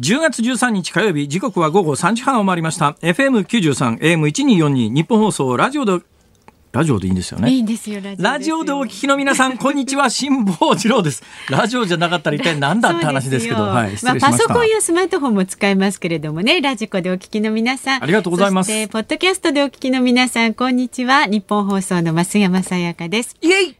10月13日火曜日時刻は午後3時半を回りました。FM93 AM1242 日本放送ラジオでラジオでいいんですよね？いいんですよ、ラジオですよ。ラジオでお聞きの皆さんこんにちは。辛坊治郎です。ラジオじゃなかったら一体 何だって話ですけど。はいしました、パソコンやスマートフォンも使えますけれどもね、ラジコでお聞きの皆さん。ありがとうございます。そして、ポッドキャストでお聞きの皆さん、こんにちは。日本放送の増山さやかです。イエイ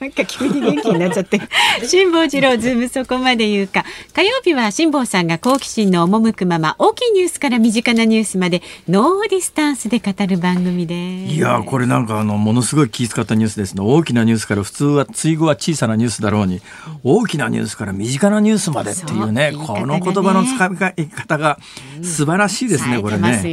なんか急に元気になっちゃって。辛坊治郎ズームそこまで言うか。火曜日は辛坊さんが好奇心の赴くまま、大きいニュースから身近なニュースまで、ノーディスタンスで語る番組です。いやーこれなんかあのものすごい気遣ったニュースですね大きなニュースから普通は対語は小さなニュースだろうに大きなニュースから身近なニュースまでっていうねこの言葉の使い方が素晴らしいですね、うんこれね。え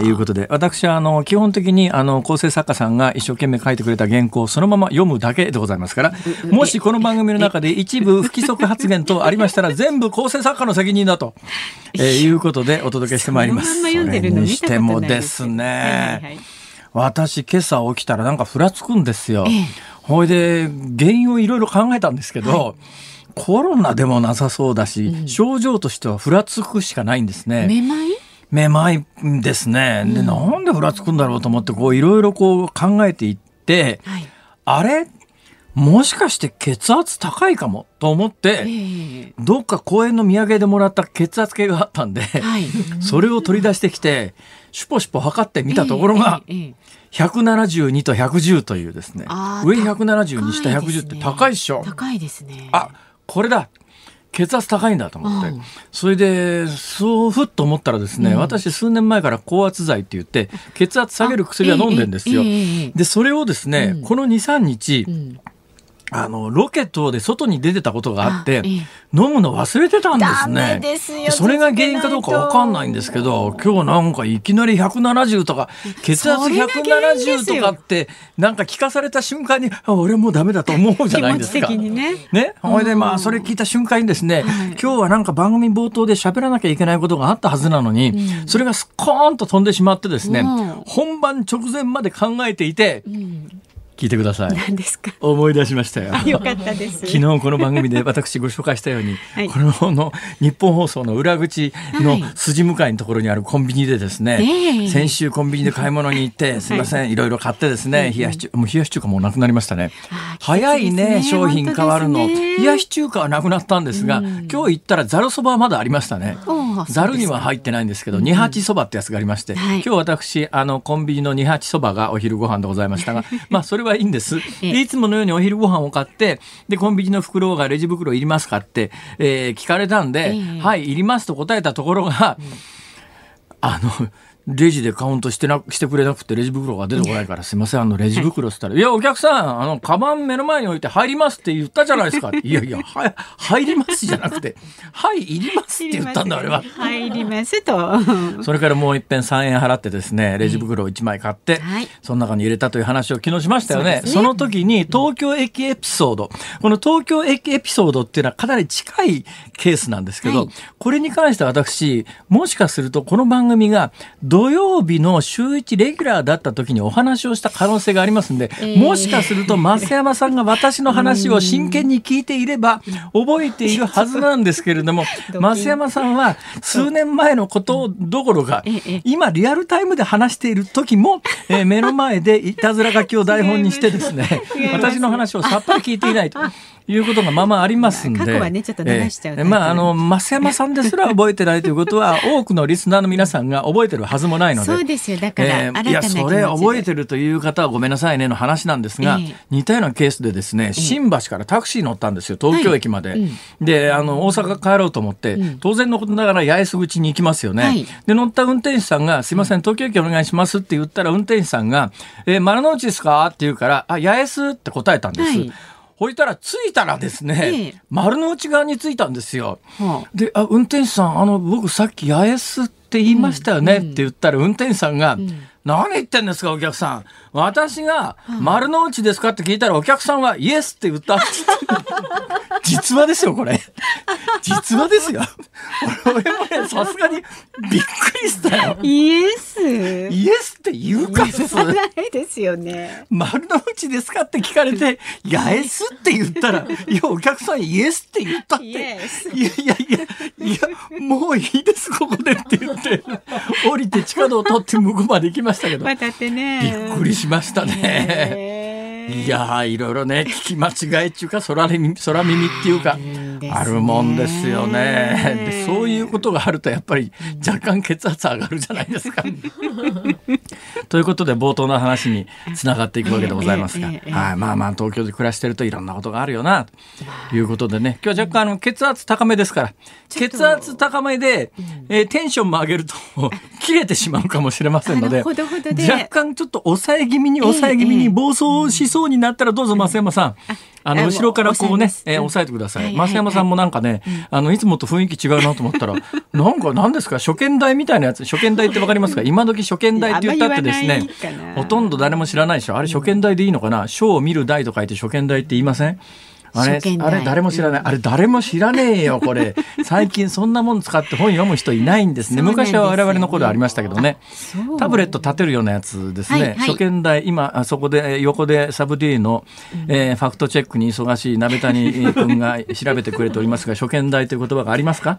ーいうことで私はあの基本的にあの構成作家さんが一生懸命書いてくれた原稿をそのまま読むだけでございますからもしこの番組の中で一部不規則発言等ありましたら 全部構成作家の責任だと、えーいうことでお届けしてまいります。そして見たことないもですね。はいはいはい私今朝起きたらなんかふらつくんですよ。ええほいで原因をいろいろ考えたんですけど、コロナでもなさそうだし、症状としてはふらつくしかないんですね。めまい？めまいですね。で、なんでふらつくんだろうと思ってこういろいろこう考えていって、はい。あれ？もしかして血圧高いかもと思って、ええ。どっか公園の土産でもらった血圧計があったんで、はい。それを取り出してきて、シュポシュポ測ってみたところが、ええええ172と110というですね。上170下110って高いっしょ。高いですね。あこれだ。血圧高いんだと思って、うん。それでそうふっと思ったらですね、私数年前から高圧剤って言って血圧下げる薬は飲んでんですよ、ええええええ。でそれをですね、この23日、うんあのロケットで外に出てたことがあってあええ。飲むの忘れてたんですね。ですよそれが原因かどうかわかんないんですけど今日なんかいきなり170とか血圧それが原因です170よ。とかってなんか聞かされた瞬間にあ俺もうダメだと思うじゃないですか。ね。ね、ほいでまあそれ聞いた瞬間にですね、今日はなんか番組冒頭で喋らなきゃいけないことがあったはずなのに、それがスコーンと飛んでしまってですね、うん。本番直前まで考えていて、聞いてください。何ですか？思い出しましたよ。よかったです。昨日この番組で 私ご紹介したように、はい。このの日本放送の裏口の筋向かいのところにあるコンビニでですね、ええ。先週コンビニで買い物に行って、すいません、い。ろいろ買ってですね、冷やし中もう冷やし中華もうなくなりましたね。早いね商品変わるの。冷やし中華はなくなったんですが、今日行ったらざるそばはまだありましたね。ざるには入ってないんですけど、二八そばってやつがありまして、はい。今日私あのコンビニの二八そばがお昼ご飯でございましたが、まあそれはいいんです。ええ。でいつものようにお昼ご飯を買って、で、コンビニの袋がレジ袋いりますかって、えー聞かれたんで、ええ。はい、いりますと答えたところが、あの、レジでカウントしてな、してくれなくてレジ袋が出てこないからすいません、あのレジ袋っつったら、い。や、お客さん、あの、カバン目の前に置いて入りますって言ったじゃないですか。い。やいや、は、入りますじゃなくて、はい、いりますって言ったんだ、あれは。入りますと。それからもう一遍3円払ってですね、レジ袋を1枚買って、はい。その中に入れたという話を昨日しましたよね。そその時に東京駅エピソード、この東京駅エピソードっていうのはかなり近いケースなんですけど、はい。これに関しては私、もしかするとこの番組が土曜日の週一レギュラーだった時にお話をした可能性がありますんで、えーもしかすると 増山さんが私の話を真剣に聞いていれば覚えているはずなんですけれども、増山さんは数年前のことどころかええ、今リアルタイムで話している時も、えー目の前でいたずら書きを台本にしてですね 私の話をさっぱり聞いていないということがまあまあありますんで。過去はね、ちょっと流しちゃう、えー、まあ、あの、増山さんですら覚えてないということは、多くのリスナーの皆さんが覚えてるはずもないので。そうですよ。だから、えー、いや、それ覚えてるという方はごめんなさいねの話なんですが、えー、似たようなケースでですね、新橋からタクシー乗ったんですよ、東京駅まで。はい。うん、で、あの、大阪帰ろうと思って、うん、当然のことながら八重洲口に行きますよね。はい、で、乗った運転手さんが、すいません、東京駅お願いしますって言ったら、運転手さんが、えー、丸の内ですか？って言うから、あ、八重洲？って答えたんです。はいほいたら着いたらですね、ええ、丸の内側に着いたんですよ。はあ、であ運転手さんあの僕さっき八重洲って言いましたよね、って言ったら運転手さんが、うん何言ってんですかお客さん。私が丸の内ですかって聞いたらお客さんはイエスって言った。実話ですよこれ。実話ですよ。俺もねさすがにびっくりしたよ。イエス。イエスって言うか言わないですよね。丸の内ですかって聞かれてヤエスって言ったらいやお客さんイエスって言ったって。いやいやいやいやもういいですここでって言って。降りて地下道を取って向こうまで行きましたけど、渡ってね、びっくりしましたね。いやいろいろね聞き間違いっていうか空耳空耳っていうかあるもんですよね。でそういうことがあるとやっぱり若干血圧上がるじゃないですか。ということで冒頭の話につながっていくわけでございますが、はい、まあまあ東京で暮らしてるといろんなことがあるよなということでね今日は若干あの血圧高めですから血圧高めで、えー、テンションも上げると切れてしまうかもしれませんので若干ちょっと抑え気味に抑え気味に暴走しそうになったらどうぞ増山さん。あの後ろからこうね、えー、押さえてください。増山さんもなんかね、あのいつもと雰囲気違うなと思ったら、なんか何ですか初見台みたいなやつ、初見台ってわかりますか？今時初見台って言ったってですね、ほとんど誰も知らないでしょ。あれ初見台でいいのかな？書を見る台と書いて初見台って言いません？あれ、あれ誰も知らない。あれ誰も知らねえよ、これ。最近そんなもん使って本読む人いないんですね。昔は我々の頃ありましたけどね。タブレット立てるようなやつですね。はいはい、初見台、今、そこで、横でサブ D の、えー、ファクトチェックに忙しい鍋谷君が調べてくれておりますが、初見台という言葉がありますか？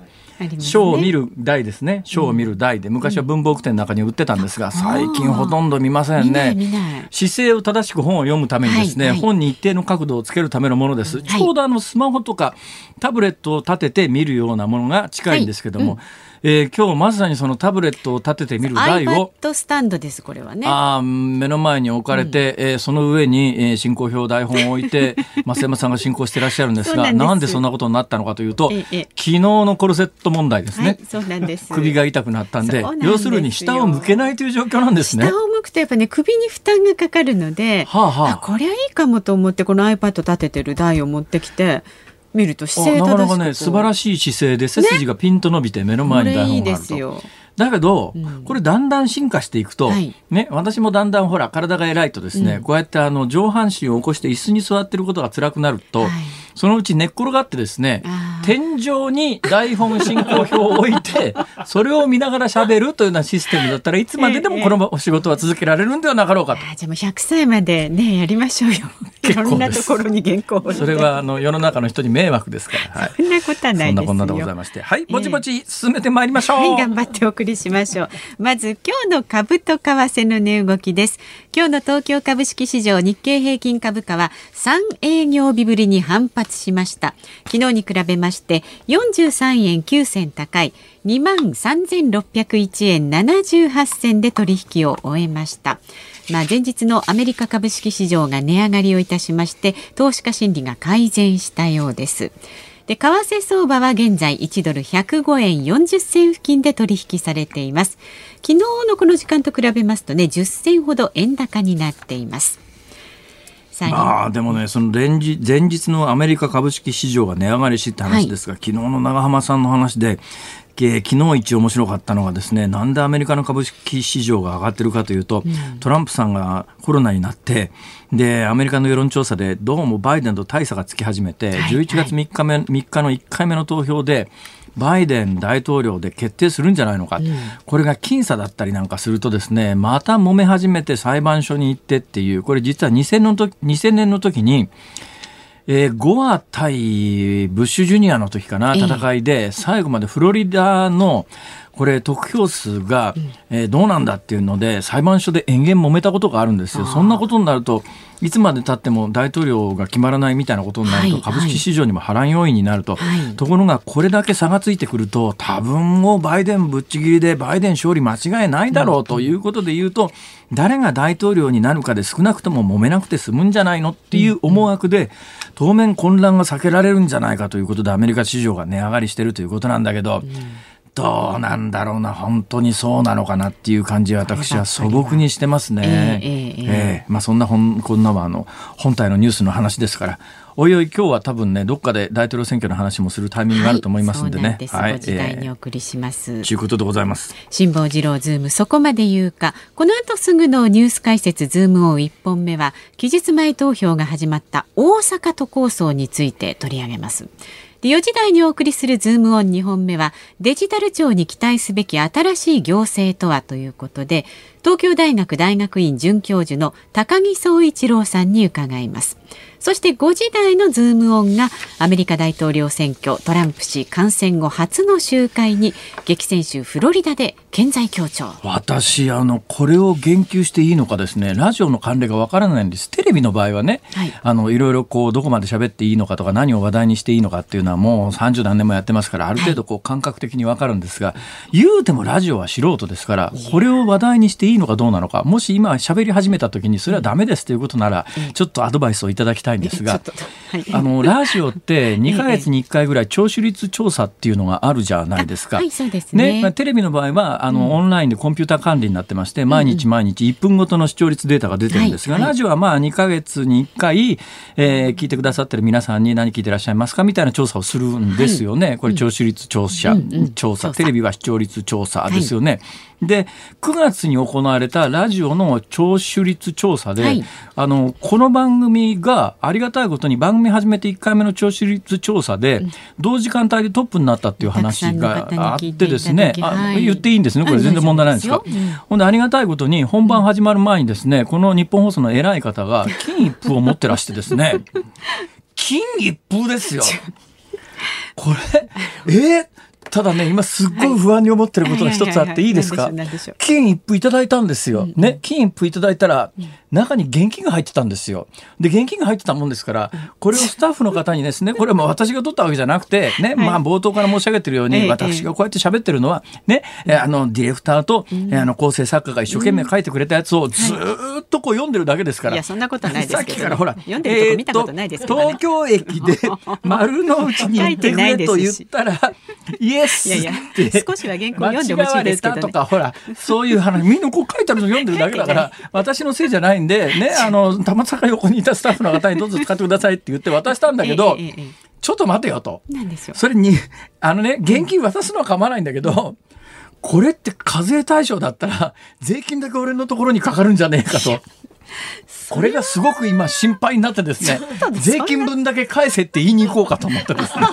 書、ね、を見る台ですね。書を見る台で、昔は文房具店の中に売ってたんですが、最近ほとんど見ませんね。姿勢を正しく本を読むためにですね、本に一定の角度をつけるためのものです。ちょうどあのスマホとかタブレットを立てて見るようなものが近いんですけども、えー、今日まさにそのタブレットを立ててみる台を iPad スタンドですこれはね。あ目の前に置かれて、うん、えー、その上に、えー、進行表台本を置いて 増山さんが進行してらっしゃるんですがなんでそんなことになったのかというと、ええ、昨日のコルセット問題ですね、はい、そうなんです。首が痛くなったんで要するに下を向けないという状況なんですね。下を向くとやっぱね首に負担がかかるので、はあはあ、これはいいかもと思ってこの iPad 立ててる台を持ってきて見ると姿勢なかなかね素晴らしい姿勢で背筋がピンと伸びて目の前に台本があると。ねだけど、うん、これだんだん進化していくと、はい、ね、私もだんだんほら体が偉いとですね、うん、こうやってあの上半身を起こして椅子に座ってることが辛くなると、はい、そのうち寝っ転がってですね天井に台本進行表を置いて それを見ながら喋るというようなシステムだったらいつまででもこのお仕事は続けられるんではなかろうかと。じゃあもう100歳までねやりましょうよ。いろんなところに原稿それはあの世の中の人に迷惑ですから。はい、そんなことはないそんなこんなでございまして、はい、ぼちぼち進めてまいりましょう。はい、頑張ってお送りしましょう。まず今日の株と為替の値動きです。今日の東京株式市場日経平均株価は3営業日ぶりに反発しました。昨日に比べまして43円9銭高い2万3601円78銭で取引を終えました。まあ、前日のアメリカ株式市場が値上がりをいたしまして投資家心理が改善したようです。で為替相場は現在1ドル105円40銭付近で取引されています。昨日のこの時間と比べますとね10銭ほど円高になっています。まあでもね、その連日前日のアメリカ株式市場が値上がりしって話ですが、はい、昨日の長浜さんの話で、昨日一面白かったのがですねなんでアメリカの株式市場が上がってるかというと、うん、トランプさんがコロナになってでアメリカの世論調査でどうもバイデンと大差がつき始めて、はい、11月3日目、はい、3日の1回目の投票でバイデン大統領で決定するんじゃないのか、うん、これが僅差だったりなんかするとですねまた揉め始めて裁判所に行ってっていうこれ実は2000の時2000年の時にえー、ゴア対ブッシュジュニアの時かな、戦いで、最後までフロリダのこれ得票数が、えー、どうなんだっていうので裁判所で延々揉めたことがあるんですよ。そんなことになるといつまでたっても大統領が決まらないみたいなことになると、株式市場にも波乱要因になると、ところがこれだけ差がついてくると多分もうバイデンぶっちぎりでバイデン勝利間違いないだろうということで言うと、誰が大統領になるかで少なくとも揉めなくて済むんじゃないのっていう思惑で、当面混乱が避けられるんじゃないかということでアメリカ市場が値上がりしてるということなんだけど、どうなんだろうな、本当にそうなのかなっていう感じ私は素朴にしてますね。えー、えー、まあそんな本、こんなはあの、本体のニュースの話ですから、おいおい今日は多分ね、どっかで大統領選挙の話もするタイミングがあると思いますんでね。はい、時代にお送りします。と、いうことでございます。辛坊治郎ズーム、そこまで言うか。この後すぐのニュース解説ズームオン一本目は、期日前投票が始まった大阪都構想について取り上げます。で4時台にお送りするズームオン2本目はデジタル庁に期待すべき新しい行政とはということで東京大学大学院准教授の高木聡一郎さんに伺います。そして5時台のズームオンがアメリカ大統領選挙。トランプ氏感染後初の集会に激戦州フロリダで健在強調。私あのこれを言及していいのかですね。ラジオの慣例がわからないんです。テレビの場合はね、はい、あのいろいろこうどこまで喋っていいのかとか何を話題にしていいのかっていうのはもう30何年もやってますからある程度こう感覚的にわかるんですが、はい、言うてもラジオは素人ですからこれを話題にしていいのかどうなのかもし今喋り始めた時にそれはダメですということならちょっとアドバイスをいただきたいんですが、はい、あのラジオって2か月に1回ぐらい聴取率調査っていうのがあるじゃないですか。はい、そうですね。ねテレビの場合はあの、うん、オンラインでコンピューター管理になってまして毎日毎日1分ごとの視聴率データが出てるんですが、はい、ラジオはまあ2か月に1回、えー、聞いてくださってる皆さんに何聞いてらっしゃいますかみたいな調査をするんですよね。これ聴取率調査、調査、テレビは視聴率調査ですよね。で9月に行われたラジオの聴取率調査で、はい、あのこの番組がありがたいことに番組始めて1回目の聴取率調査で、同時間帯でトップになったっていう話があってですね、はい、言っていいんですね。これ全然問題ないんですか？ほんでありがたいことに本番始まる前にですねこの日本放送の偉い方が金一封を持ってらしてですね。金一封ですよ。これ？え？ー、ただね、今すっごい不安に思ってることが一つあっていいですか？金一封いただいたんですよ。ね、金一封いただいたら、中に現金が入ってたんですよ。で、現金が入ってたもんですから、これをスタッフの方にですね、これも私が取ったわけじゃなくて、ね、まあ冒頭から申し上げてるように、私がこうやって喋ってるのは、ね、あの、ディレクターと、あの、構成作家が一生懸命書いてくれたやつをずっとこう読んでるだけですから。いや、そんなことないですさっきからほら、読んでるとこ見たことないです東京駅で 丸の内に行ってくれと言ったら、イエスいやいや少しは原稿読んでほしいですけど、ね、とかほらそういう話みんなこう書いてあるの読んでるだけだから 私のせいじゃないんでね あのたまさか横にいたスタッフの方にどうぞ使ってくださいって言って渡したんだけど、えええ、ちょっと待てよと。それにあのね現金渡すのは構わないんだけど、これって課税対象だったら税金だけ俺のところにかかるんじゃねえかと。これがすごく今心配になってですね税金分だけ返せって言いに行こうかと思ってですね。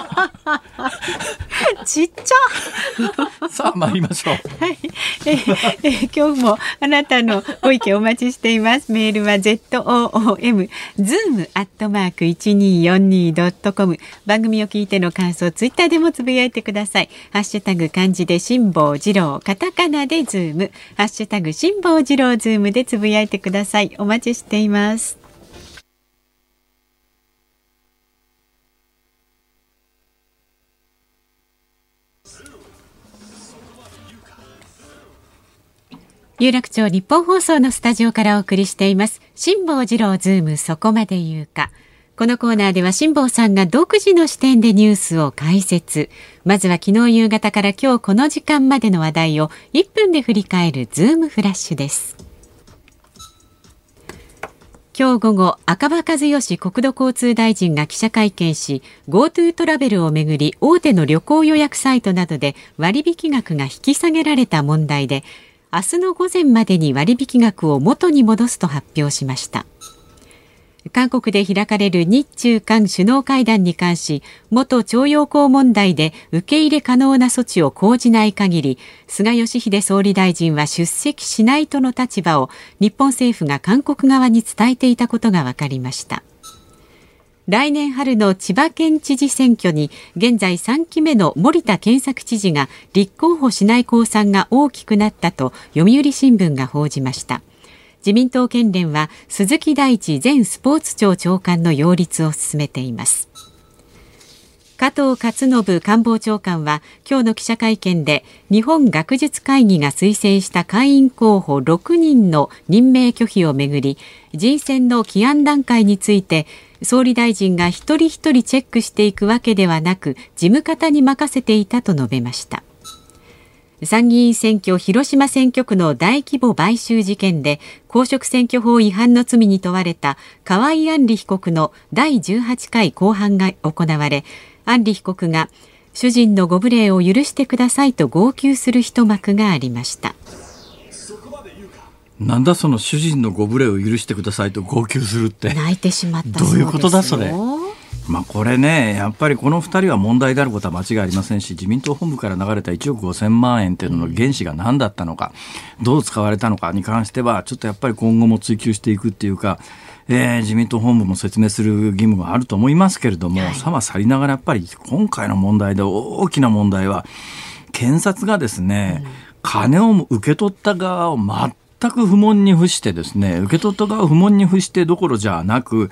ちっちゃ。さあ参りましょう、はい、ええ今日もあなたのご意見お待ちしています。メールは ZOOM zoom アットマーク 1242.com 番組を聞いての感想ツイッターでもつぶやいてください。ハッシュタグ漢字で辛坊治郎カタカナでズーム。ハッシュタグ辛坊治郎ズームでつぶやいてくださいお待ちしています。有楽町ニッポン放送のスタジオからお送りしています。辛坊治郎ズームそこまで言うか。このコーナーでは辛坊さんが独自の視点でニュースを解説。まずは昨日夕方から今日この時間までの話題を1分で振り返るズームフラッシュです。今日午後赤羽和義国土交通大臣が記者会見し GoTo トラベルをめぐり大手の旅行予約サイトなどで割引額が引き下げられた問題で明日の午前までに割引額を元に戻すと発表しました。韓国で開かれる日中韓首脳会談に関し元徴用工問題で受け入れ可能な措置を講じない限り菅義偉総理大臣は出席しないとの立場を日本政府が韓国側に伝えていたことが分かりました。来年春の千葉県知事選挙に現在3期目の森田健作知事が立候補しない公算が大きくなったと読売新聞が報じました。自民党県連は鈴木大地前スポーツ庁長官の擁立を進めています。加藤勝信官房長官は今日の記者会見で日本学術会議が推薦した会員候補6人の任命拒否をめぐり人選の起案段階について総理大臣が一人一人チェックしていくわけではなく事務方に任せていたと述べました。参議院選挙広島選挙区の大規模買収事件で公職選挙法違反の罪に問われた河井案里被告の第18回公判が行われ安里被告が主人のご無礼を許してくださいと号泣する一幕がありました。なんだその主人のご無礼を許してくださいと号泣するって。泣いてしまったどういうことだそれまあこれねやっぱりこの2人は問題であることは間違いありませんし自民党本部から流れた1億5000万円というのの原資が何だったのかどう使われたのかに関してはちょっとやっぱり今後も追及していくっていうかえー、自民党本部も説明する義務があると思いますけれども、はい、さは去りながらやっぱり今回の問題で大きな問題は検察がですね、うん、金を受け取った側を全く不問に付してですね受け取った側を不問に付してどころじゃなく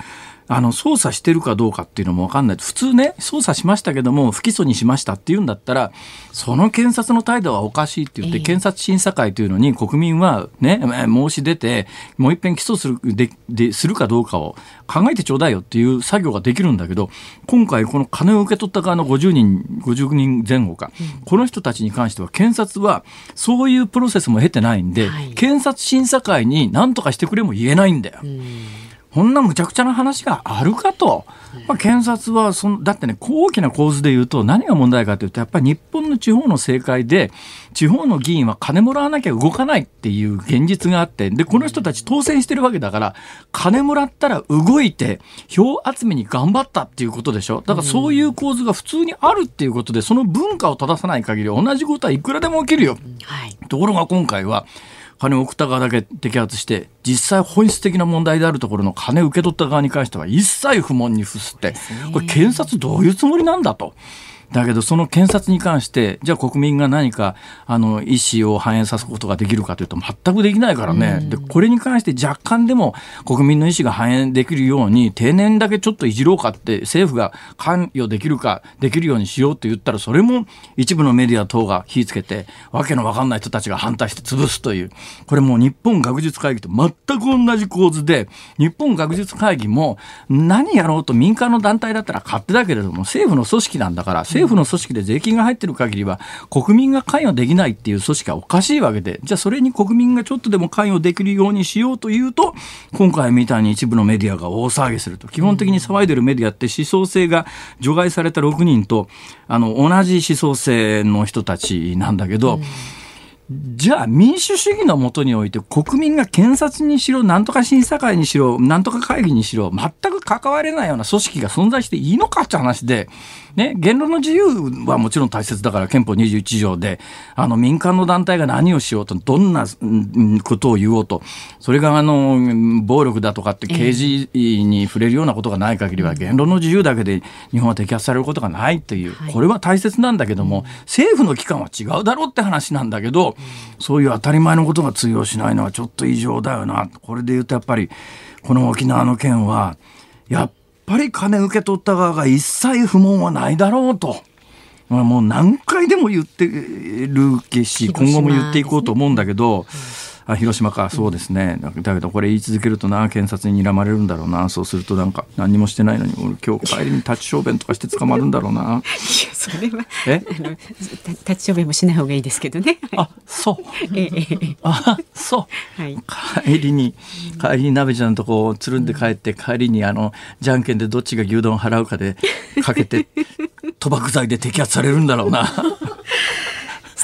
あの、捜査してるかどうかっていうのもわかんない。普通ね、捜査しましたけども、不起訴にしましたって言うんだったら、その検察の態度はおかしいって言って、検察審査会というのに国民はね、申し出て、もう一遍起訴する、で、でするかどうかを考えてちょうだいよっていう作業ができるんだけど、今回この金を受け取った側の50人、50人前後か、この人たちに関しては検察はそういうプロセスも経てないんで、はい、検察審査会に何とかしてくれも言えないんだよ。こんなむちゃくちゃな話があるかと。まあ、検察はその、だってね、大きな構図で言うと、何が問題かというと、やっぱり日本の地方の政界で、地方の議員は金もらわなきゃ動かないっていう現実があって、で、この人たち当選してるわけだから、金もらったら動いて、票集めに頑張ったっていうことでしょ。だからそういう構図が普通にあるっていうことで、その文化を正さない限り、同じことはいくらでも起きるよ。はい、ところが今回は、金を送った側だけ摘発して実際本質的な問題であるところの金を受け取った側に関しては一切不問に付すってこれ検察どういうつもりなんだと。だけどその検察に関してじゃあ国民が何かあの意思を反映さすことができるかというと全くできないからね、でこれに関して若干でも国民の意思が反映できるように定年だけちょっといじろうかって政府が関与できるかできるようにしようって言ったらそれも一部のメディア等が火つけてわけのわかんない人たちが反対して潰すという。これもう日本学術会議と全く同じ構図で日本学術会議も何やろうと民間の団体だったら勝手だけれども政府の組織なんだから政府の組織で税金が入ってる限りは国民が関与できないっていう組織はおかしいわけでじゃあそれに国民がちょっとでも関与できるようにしようというと今回みたいに一部のメディアが大騒ぎすると。基本的に騒いでるメディアって思想性が除外された6人とあの同じ思想性の人たちなんだけど、うんじゃあ民主主義のもとにおいて国民が検察にしろ、なんとか審査会にしろ、なんとか会議にしろ、全く関われないような組織が存在していいのかって話で、ね、言論の自由はもちろん大切だから憲法21条で、あの民間の団体が何をしようと、どんなことを言おうと、それがあの、暴力だとかって刑事に触れるようなことがない限りは、言論の自由だけで日本は摘発されることがないという、これは大切なんだけども、政府の機関は違うだろうって話なんだけど、そういう当たり前のことが通用しないのはちょっと異常だよな。これで言うとやっぱり、この沖縄の件は、やっぱり金受け取った側が一切不問はないだろうと。もう何回でも言ってるし、今後も言っていこうと思うんだけど、あ広島か。そうですね、だけどこれ言い続けるとな検察に睨まれるんだろうな。そうするとなんか何もしてないのに俺今日帰りに立ち小便とかして捕まるんだろうな。いやそれはえ？あの立ち小便もしない方がいいですけどね。あそう。ええあそう、はい、帰りに帰りに鍋ちゃんとこうつるんで帰って帰りにあのじゃんけんでどっちが牛丼払うかでかけて賭博罪で摘発されるんだろうな。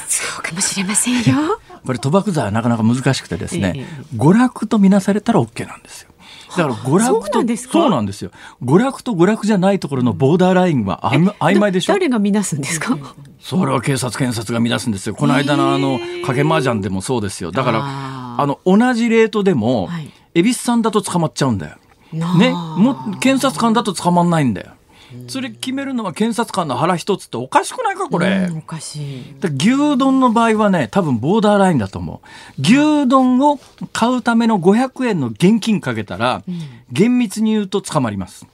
そうかもしれませんよこれ賭博罪はなかなか難しくてですね、ええ、娯楽とみなされたら OK なんですよ。だから娯楽とそうなんですよ。娯楽と娯楽じゃないところのボーダーラインは曖昧でしょ？誰が乱すんですか？それは警察検察が乱すんですよ。この間のあの賭け麻雀でもそうですよ。だからあの同じレートでも、はい、恵比寿さんだと捕まっちゃうんだよ。ね、も検察官だと捕まんないんだよ。それ決めるのは検察官の腹一つっておかしくないかこれ、おかしい。牛丼の場合はね多分ボーダーラインだと思う。牛丼を買うための500円の現金かけたら、厳密に言うと捕まります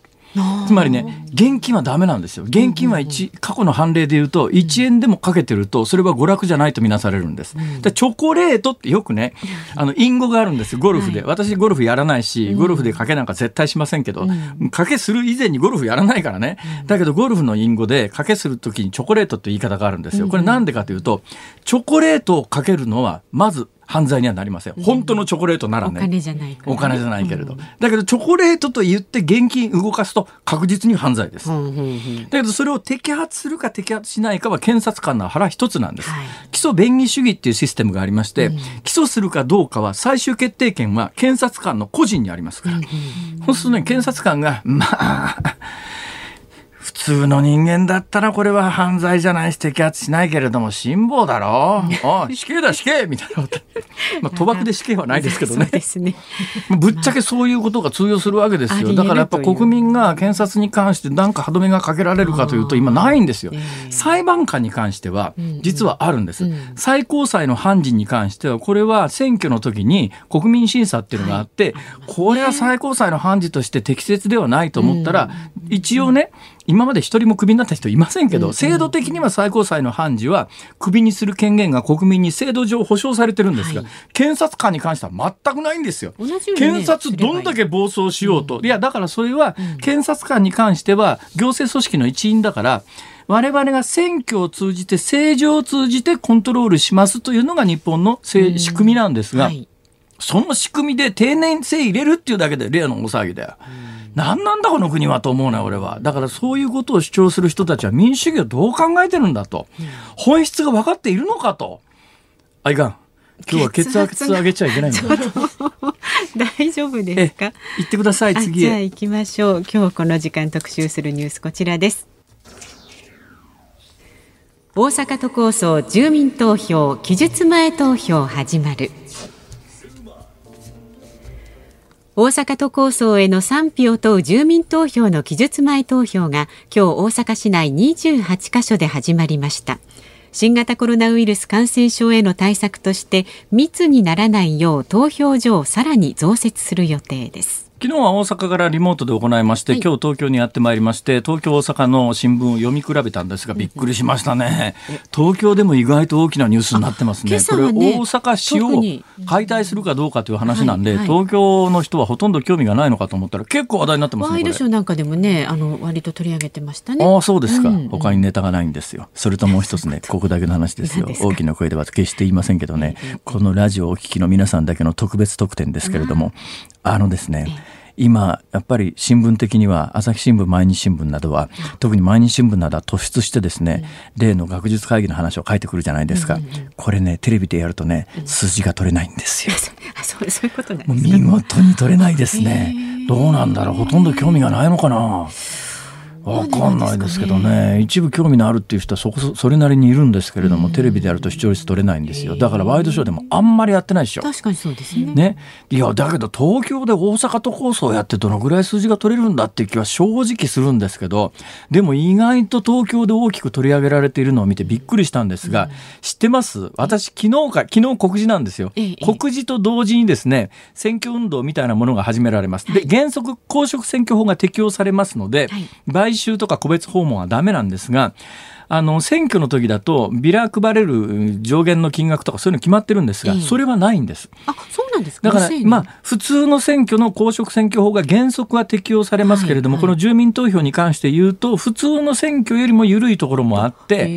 つまりね、現金はダメなんですよ。現金は一、過去の判例で言うと、1円でもかけてると、それは娯楽じゃないとみなされるんです。でチョコレートってよくね、あの、隠語があるんですよ、ゴルフで。私、ゴルフやらないし、ゴルフで賭けなんか絶対しませんけど、賭けする以前にゴルフやらないからね。だけど、ゴルフの隠語で賭けするときにチョコレートって言い方があるんですよ。これなんでかというと、チョコレートをかけるのは、まず、犯罪にはなりません。本当のチョコレートならね。お金じゃないお金じゃないけれど。だけど、チョコレートと言って現金動かすと確実に犯罪です。だけど、それを摘発するか摘発しないかは検察官の腹一つなんです。基礎便宜主義っていうシステムがありまして、起訴するかどうかは最終決定権は検察官の個人にありますから。そうするとね、検察官が、まあ、普通の人間だったらこれは犯罪じゃないし摘発しないけれども辛抱だろ。う死刑だ死刑。みたいなこと。まあ賭博で死刑はないですけどね。ね。ぶっちゃけそういうことが通用するわけですよ。だからやっぱ国民が検察に関して何か歯止めがかけられるかというと今ないんですよ、裁判官に関しては実はあるんです、最高裁の判事に関してはこれは選挙の時に国民審査っていうのがあって、これは最高裁の判事として適切ではないと思ったら、一応ね今まで一人もクビになった人いませんけど、制度的には最高裁の判事はクビにする権限が国民に制度上保障されてるんですが、はい、検察官に関しては全くないんですよ。ね、検察どんだけ暴走しようと。うん、いや、だからそれは検察官に関しては行政組織の一員だから、我々が選挙を通じて政治を通じてコントロールしますというのが日本の仕組みなんですが、はい。その仕組みで定年制入れるっていうだけで例の大騒ぎだよ。何なんだこの国はと思うな俺は。だからそういうことを主張する人たちは民主主義をどう考えてるんだと。本質が分かっているのかと。あいかん。今日は血圧上げちゃいけないの 大丈夫ですか？言ってください次じゃあ行きましょう今日この時間特集するニュースこちらです大阪都構想住民投票期日前投票始まる大阪都構想への賛否を問う住民投票の期日前投票が今日大阪市内28カ所で始まりました。新型コロナウイルス感染症への対策として密にならないよう投票所をさらに増設する予定です。昨日は大阪からリモートで行いまして、はい、今日東京にやってまいりまして、東京、大阪の新聞を読み比べたんですが、びっくりしましたね。東京でも意外と大きなニュースになってますね。ねこれ、大阪市を解体するかどうかという話なんで、はいはい、東京の人はほとんど興味がないのかと思ったら、結構話題になってますね。ワイドショーなんかでもね、あの、割と取り上げてましたね。ああ、そうですか、うん、他にネタがないんですよ。それともう一つね、ここだけの話ですよ。大きな声では決して言いませんけどね、このラジオをお聞きの皆さんだけの特別特典ですけれども、あのですね、今やっぱり新聞的には朝日新聞毎日新聞などは特に毎日新聞などは突出してですね、例の学術会議の話を書いてくるじゃないですか、これねテレビでやるとね数字が取れないんですよ。そうそういうことな見事に取れないですね。どうなんだろう。ほとんど興味がないのかな。わかんないですけどね。一部興味のあるっていう人はそこそれなりにいるんですけれども、テレビでやると視聴率取れないんですよ。だからワイドショーでもあんまりやってないでしょ。確かにそうですね。ね。いやだけど東京で大阪都構想やってどのぐらい数字が取れるんだっていう気は正直するんですけどでも意外と東京で大きく取り上げられているのを見てびっくりしたんですが、うん、知ってます？私昨日か昨日告示なんですよ、告示と同時にですね選挙運動みたいなものが始められます、で原則公職選挙法が適用されますので、はい、買収とか個別訪問はダメなんですが、あの、選挙の時だと、ビラ配れる上限の金額とかそういうの決まってるんですが、それはないんです。あ、そうなんですか？だから、まあ、普通の選挙の公職選挙法が原則は適用されますけれども、この住民投票に関して言うと、普通の選挙よりも緩いところもあって、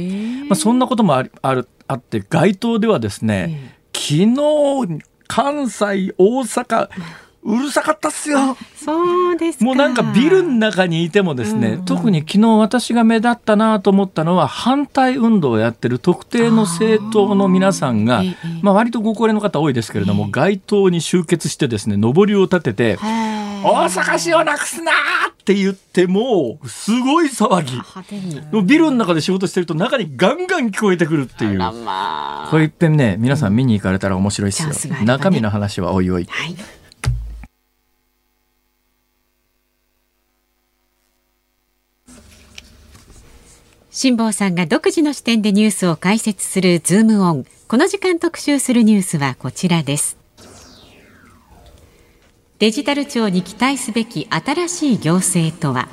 まあ、そんなこともある、あって、街頭ではですね、昨日、関西、大阪、うるさかったっすよ。そうですもうなんかビルの中にいてもですね、うん。うん、特に昨日私が目立ったなと思ったのは反対運動をやってる特定の政党の皆さんが、まあ割とご高齢の方多いですけれども、街頭に集結してですね、上りを立てて、大阪市をなくすなって言ってもすごい騒ぎ。ビルの中で仕事してると中にガンガン聞こえてくるっていう、まあ、これいっぺんね皆さん見に行かれたら面白いですよ、ね、中身の話はおいおい。はい辛坊さんが独自の視点でニュースを解説するズームオン。この時間特集するニュースはこちらです。デジタル庁に期待すべき新しい行政とは？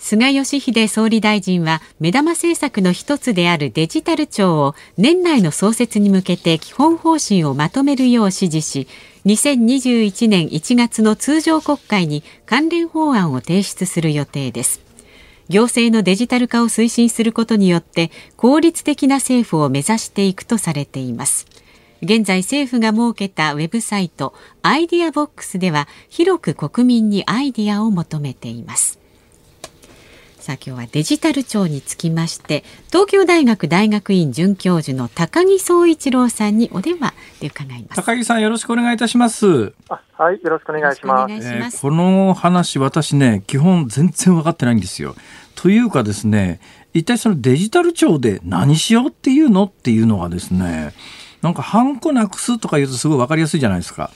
菅義偉総理大臣は目玉政策の一つであるデジタル庁を年内の創設に向けて基本方針をまとめるよう指示し2021年1月の通常国会に関連法案を提出する予定です。行政のデジタル化を推進することによって効率的な政府を目指していくとされています。現在政府が設けたウェブサイトアイディアボックスでは広く国民にアイディアを求めています。さあ今日はデジタル庁につきまして東京大学大学院准教授の高木総一郎さんにお電話で伺います。高木さんよろしくお願いいたします。はいよろしくお願いします。えー、この話私ね基本全然分かってないんですよ。というかですね一体そのデジタル庁で何しようっていうのっていうのがですねなんかハンコなくすとか言うとすごい分かりやすいじゃないですか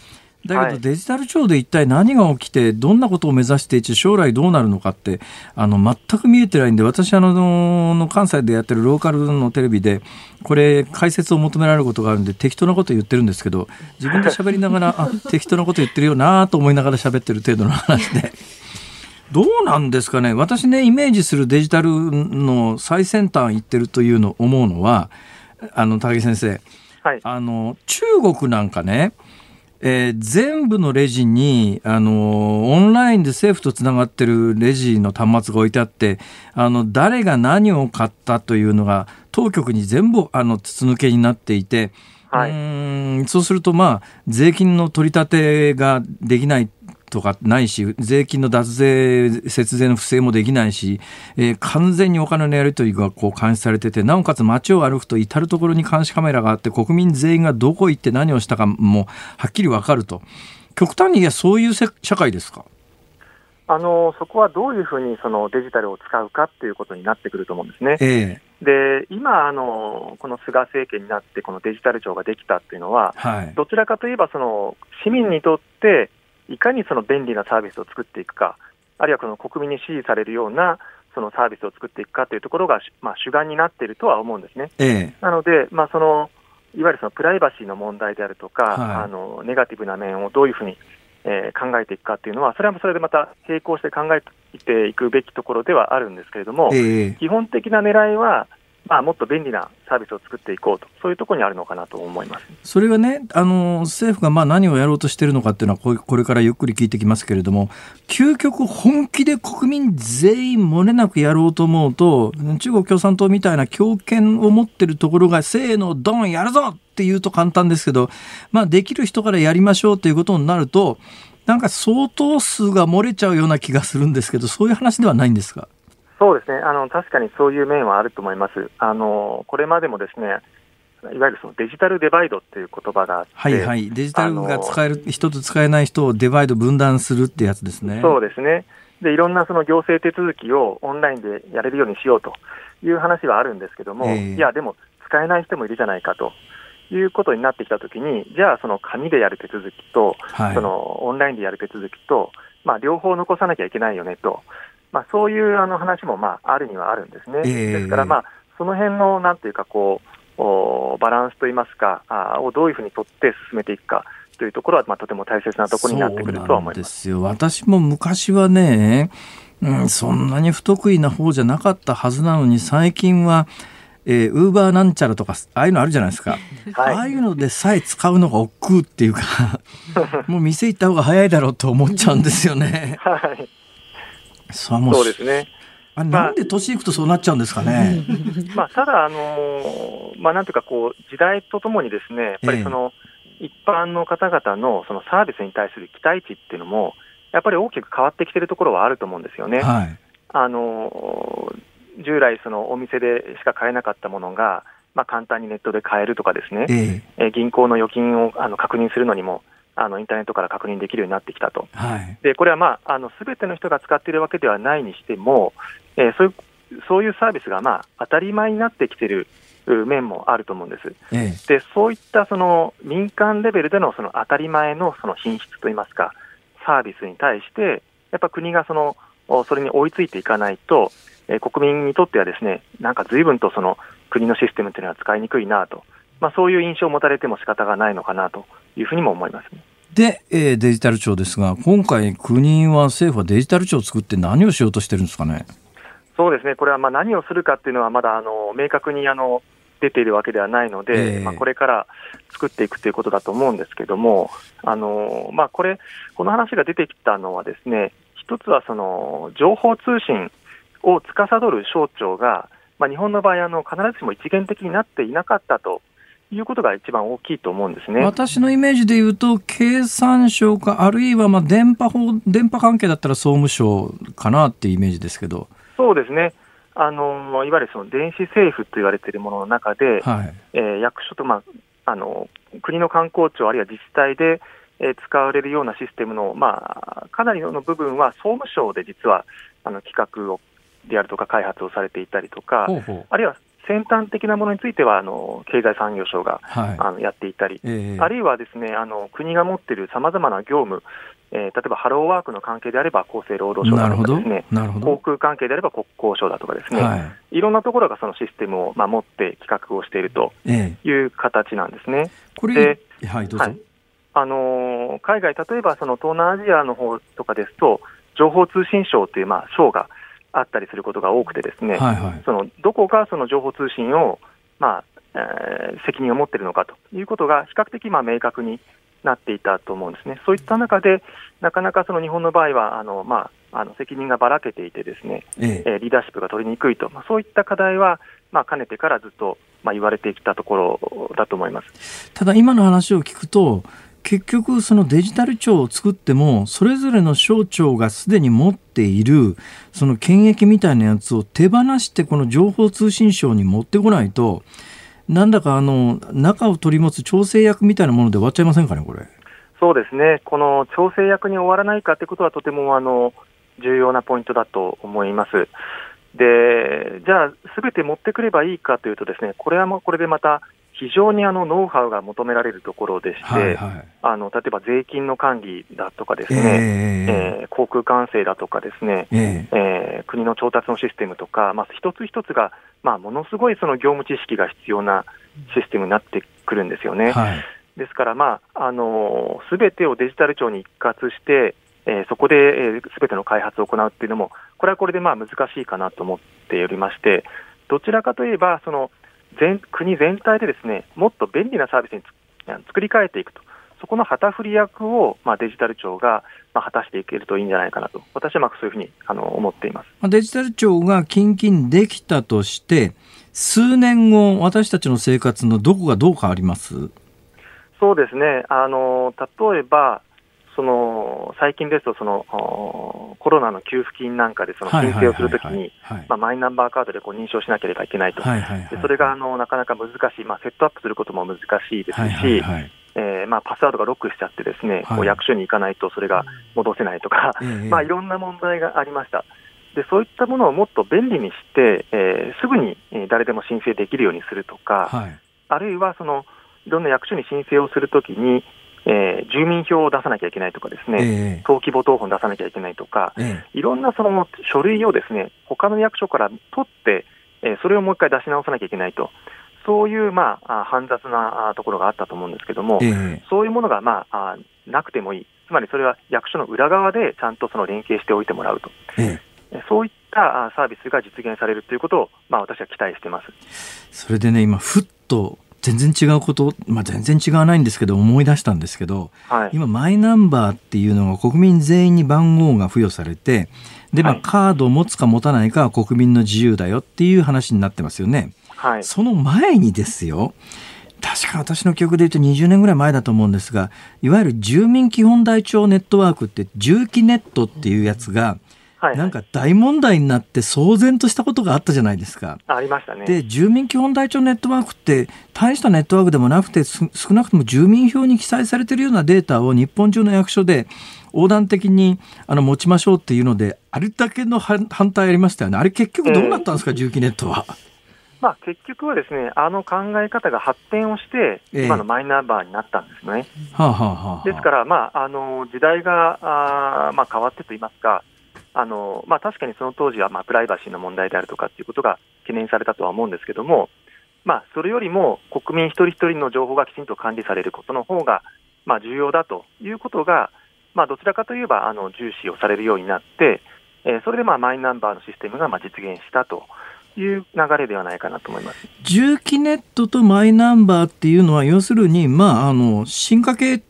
だけどデジタル庁で一体何が起きてどんなことを目指していて将来どうなるのかってあの全く見えてないんで私あのの関西でやってるローカルのテレビでこれ解説を求められることがあるんで適当なこと言ってるんですけど自分で喋りながら あ適当なこと言ってるよなと思いながら喋ってる程度の話で。どうなんですかね？私ねイメージするデジタルの最先端行ってるというの思うのはあの高木先生、はい、あの中国なんかねえー、全部のレジに、あのオンラインで政府とつながってるレジの端末が置いてあって、あの、誰が何を買ったというのが、当局に全部、あの、筒抜けになっていて、はい、うんそうすると、まあ、税金の取り立てができないとかないし、税金の脱税、節税の不正もできないし、えー、完全にお金のやり取りがこう監視されてて、なおかつ街を歩くと至る所に監視カメラがあって、国民全員がどこ行って何をしたかもはっきりわかると。極端に言えばそういう社会ですか？あのそこはどういうふうにそのデジタルを使うかっていうことになってくると思うんですね。えー、で今あの、この菅政権になって、このデジタル庁ができたっていうのは、はい、どちらかといえばその市民にとっていかにその便利なサービスを作っていくか、あるいはこの国民に支持されるようなそのサービスを作っていくかというところが、まあ、主眼になっているとは思うんですね。ええ、なので、まあ、そのいわゆるそのプライバシーの問題であるとか、はい、あのネガティブな面をどういうふうに、えー、考えていくかというのは、それはそれでまた並行して考えていくべきところではあるんですけれども、え、基本的な狙いは、まあ、もっと便利なサービスを作っていこうと、そういうところにあるのかなと思いますそれがね、あの政府がまあ何をやろうとしているのかっていうのはこ、れからゆっくり聞いてきますけれども、究極、本気で国民全員漏れなくやろうと思うと、中国共産党みたいな強権を持ってるところが、せーの、ドン、やるぞっていうと簡単ですけど、まあ、できる人からやりましょうということになると、なんか相当数が漏れちゃうような気がするんですけど、そういう話ではないんですか？そうですね。あの、確かにそういう面はあると思います。あのこれまでもですねいわゆるそのデジタルデバイドっていう言葉があって、はいはい、デジタルが使える人と使えない人をデバイド、分断するってやつですね。そうですね。でいろんなその行政手続きをオンラインでやれるようにしようという話はあるんですけども、えー、いや、でも使えない人もいるじゃないかということになってきたときに、じゃあ、その紙でやる手続きと、はい、そのオンラインでやる手続きと、まあ、両方残さなきゃいけないよねとまあ、そういうあの話もまああるにはあるんですね。えー、ですから、まあ、その辺のなんていうかこうおバランスといいますかあをどういうふうにとって進めていくかというところは、まあ、とても大切なところになってくるとは思いますよ私も昔はね、うん、そんなに不得意な方じゃなかったはずなのに最近は。えー、ウーバーなんちゃらとかああいうのあるじゃないですか、はい、ああいうのでさえ使うのが億劫っていうか もう店行った方が早いだろうと思っちゃうんですよね。はいそそうですね。あなんで年いくとそうなっちゃうんですかね。まあ、ただ、あのまあ、なんというかこう、時代とともにですね、やっぱりその、ええ、一般の方々のそのサービスに対する期待値っていうのも、やっぱり大きく変わってきてるところはあると思うんですよね。はい、あの従来、そのお店でしか買えなかったものが、まあ、簡単にネットで買えるとかですね、ええ、銀行の預金をあの確認するのにも、あのインターネットから確認できるようになってきたと、はい、でこれはまあすべての人が使っているわけではないにしても、えー、そういうそういうサービスがまあ当たり前になってきている面もあると思うんです。ええ、でそういったその民間レベルでのその当たり前のその品質といいますか、サービスに対して、やっぱ国がそのそれに追いついていかないと、えー、国民にとってはですね、なんか随分とその国のシステムというのは使いにくいなと、まあ、そういう印象を持たれても仕方がないのかなというふうにも思います、ね、で、えー、デジタル庁ですが、今回、国は政府はデジタル庁を作って何をしようとしてるんですかね？そうですね、これはまあ何をするかっていうのは、まだあの明確にあの出ているわけではないので、えー、まあ、これから作っていくということだと思うんですけども、あのまあ、これ、この話が出てきたのは、ですね一つはその情報通信を司る省庁が、まあ、日本の場合あの、必ずしも一元的になっていなかったということが一番大きいと思うんですね。私のイメージでいうと、経産省か、あるいはまあ電波法電波関係だったら総務省かなっていうイメージですけど。そうですね。あのいわゆるその電子政府と言われているものの中で、はい、えー、役所と、まあ、あの国の観光庁、あるいは自治体で、えー、使われるようなシステムの、まあ、かなりの部分は総務省で実はあの企画をであるとか開発をされていたりとか、ほうほう。あるいは先端的なものについてはあの経済産業省が、はい、あのやっていたり、えー、あるいはですねあの国が持っているさまざまな業務、えー、例えばハローワークの関係であれば厚生労働省だとかですね、航空関係であれば国交省だとかですね、はい、いろんなところがそのシステムを、まあ、持って企画をしているという形なんですね。えー、これで、はい、どうぞ。はい。あのー、海外、例えばその東南アジアの方とかですと、情報通信省というまあ省があったりすることが多くて、ですね、はいはい、そのどこがその情報通信を、まあえー、責任を持っているのかということが比較的まあ明確になっていたと思うんですね。そういった中で、なかなかその日本の場合は、あのまあ、あの責任がばらけていて、ですね、ええ。リーダーシップが取りにくいと、まあ、そういった課題は、まあ、かねてからずっと、まあ、言われてきたところだと思います。ただ、今の話を聞くと、結局、そのデジタル庁を作っても、それぞれの省庁がすでに持っている、その権益みたいなやつを手放して、この情報通信省に持ってこないと、なんだかあの中を取り持つ調整役みたいなもので終わっちゃいませんかね、これ。そうですね、この調整役に終わらないかということは、とてもあの重要なポイントだと思います。でじゃあ、すべて持ってくればいいかというと、ですねこれはもうこれでまた非常にあのノウハウが求められるところでして、はいはい、あの例えば税金の管理だとかですね、えー、えー、航空管制だとかですね、えー、えー、国の調達のシステムとか、まあ、一つ一つが、まあ、ものすごいその業務知識が必要なシステムになってくるんですよね。はい、ですから、まあ、あのすべてをデジタル庁に一括して、えー、そこで、えー、全ての開発を行うっていうのも、これはこれでまあ難しいかなと思っておりまして、どちらかといえば、その全国全体でですねもっと便利なサービスに作り変えていくと、そこの旗振り役を、まあ、デジタル庁が、まあ、果たしていけるといいんじゃないかなと、私はまあそういうふうにあの思っています。デジタル庁が近々できたとして、数年後、私たちの生活のどこがどう変わります？そうですね、あの例えば、その最近ですとその、コロナの給付金なんかでその申請をするときに、マイナンバーカードでこう認証しなければいけないと、でそれがあのなかなか難しい、まあ、セットアップすることも難しいですし、えーまあ、パスワードがロックしちゃって、ですね、こう役所に行かないとそれが戻せないとか、まあ、いろんな問題がありました。でそういったものをもっと便利にして、えー、すぐに誰でも申請できるようにするとか、はい、あるいはそのいろんな役所に申請をするときに、えー、住民票を出さなきゃいけないとかですね、えー、登記簿謄本出さなきゃいけないとか、えー、いろんなその書類をですね他の役所から取って、えー、それをもう一回出し直さなきゃいけないと。そういう、まあ、煩雑なところがあったと思うんですけども、えー、そういうものが、まあ、なくてもいい、つまりそれは役所の裏側でちゃんとその連携しておいてもらうと、えー、そういったサービスが実現されるということを、まあ、私は期待しています。それでね、今、ふっと全然違うこと、まあ、全然違わないんですけど思い出したんですけど、はい、今マイナンバーっていうのが国民全員に番号が付与されてで、まあ、カードを持つか持たないかは国民の自由だよっていう話になってますよね。はい、その前にですよ確か私の記憶で言うと20年ぐらい前だと思うんですがいわゆる住民基本台帳ネットワークって住基ネットっていうやつが、はい、なんか大問題になって騒然としたことがあったじゃないですか。ありましたね。で住民基本台帳ネットワークって大したネットワークでもなくて少なくとも住民票に記載されているようなデータを日本中の役所で横断的にあの持ちましょうっていうのであれだけの反対ありましたよね。あれ結局どうなったんですか、えー、住基ネットは。まあ、結局はですね、あの考え方が発展をして、今のマイナンバーになったんですね。ですから、まあ、あの時代があ、まあ、変わってといいますか、あのまあ、確かにその当時は、まあ、プライバシーの問題であるとかっていうことが懸念されたとは思うんですけども、まあ、それよりも国民一人一人の情報がきちんと管理されることの方が、まあ、重要だということが、まあ、どちらかといえばあの重視をされるようになって、えー、それでまあマイナンバーのシステムがまあ実現したという流れではないかなと思います重機ネットとマイナンバーっていうのは、要するに、まあ、あの進化系と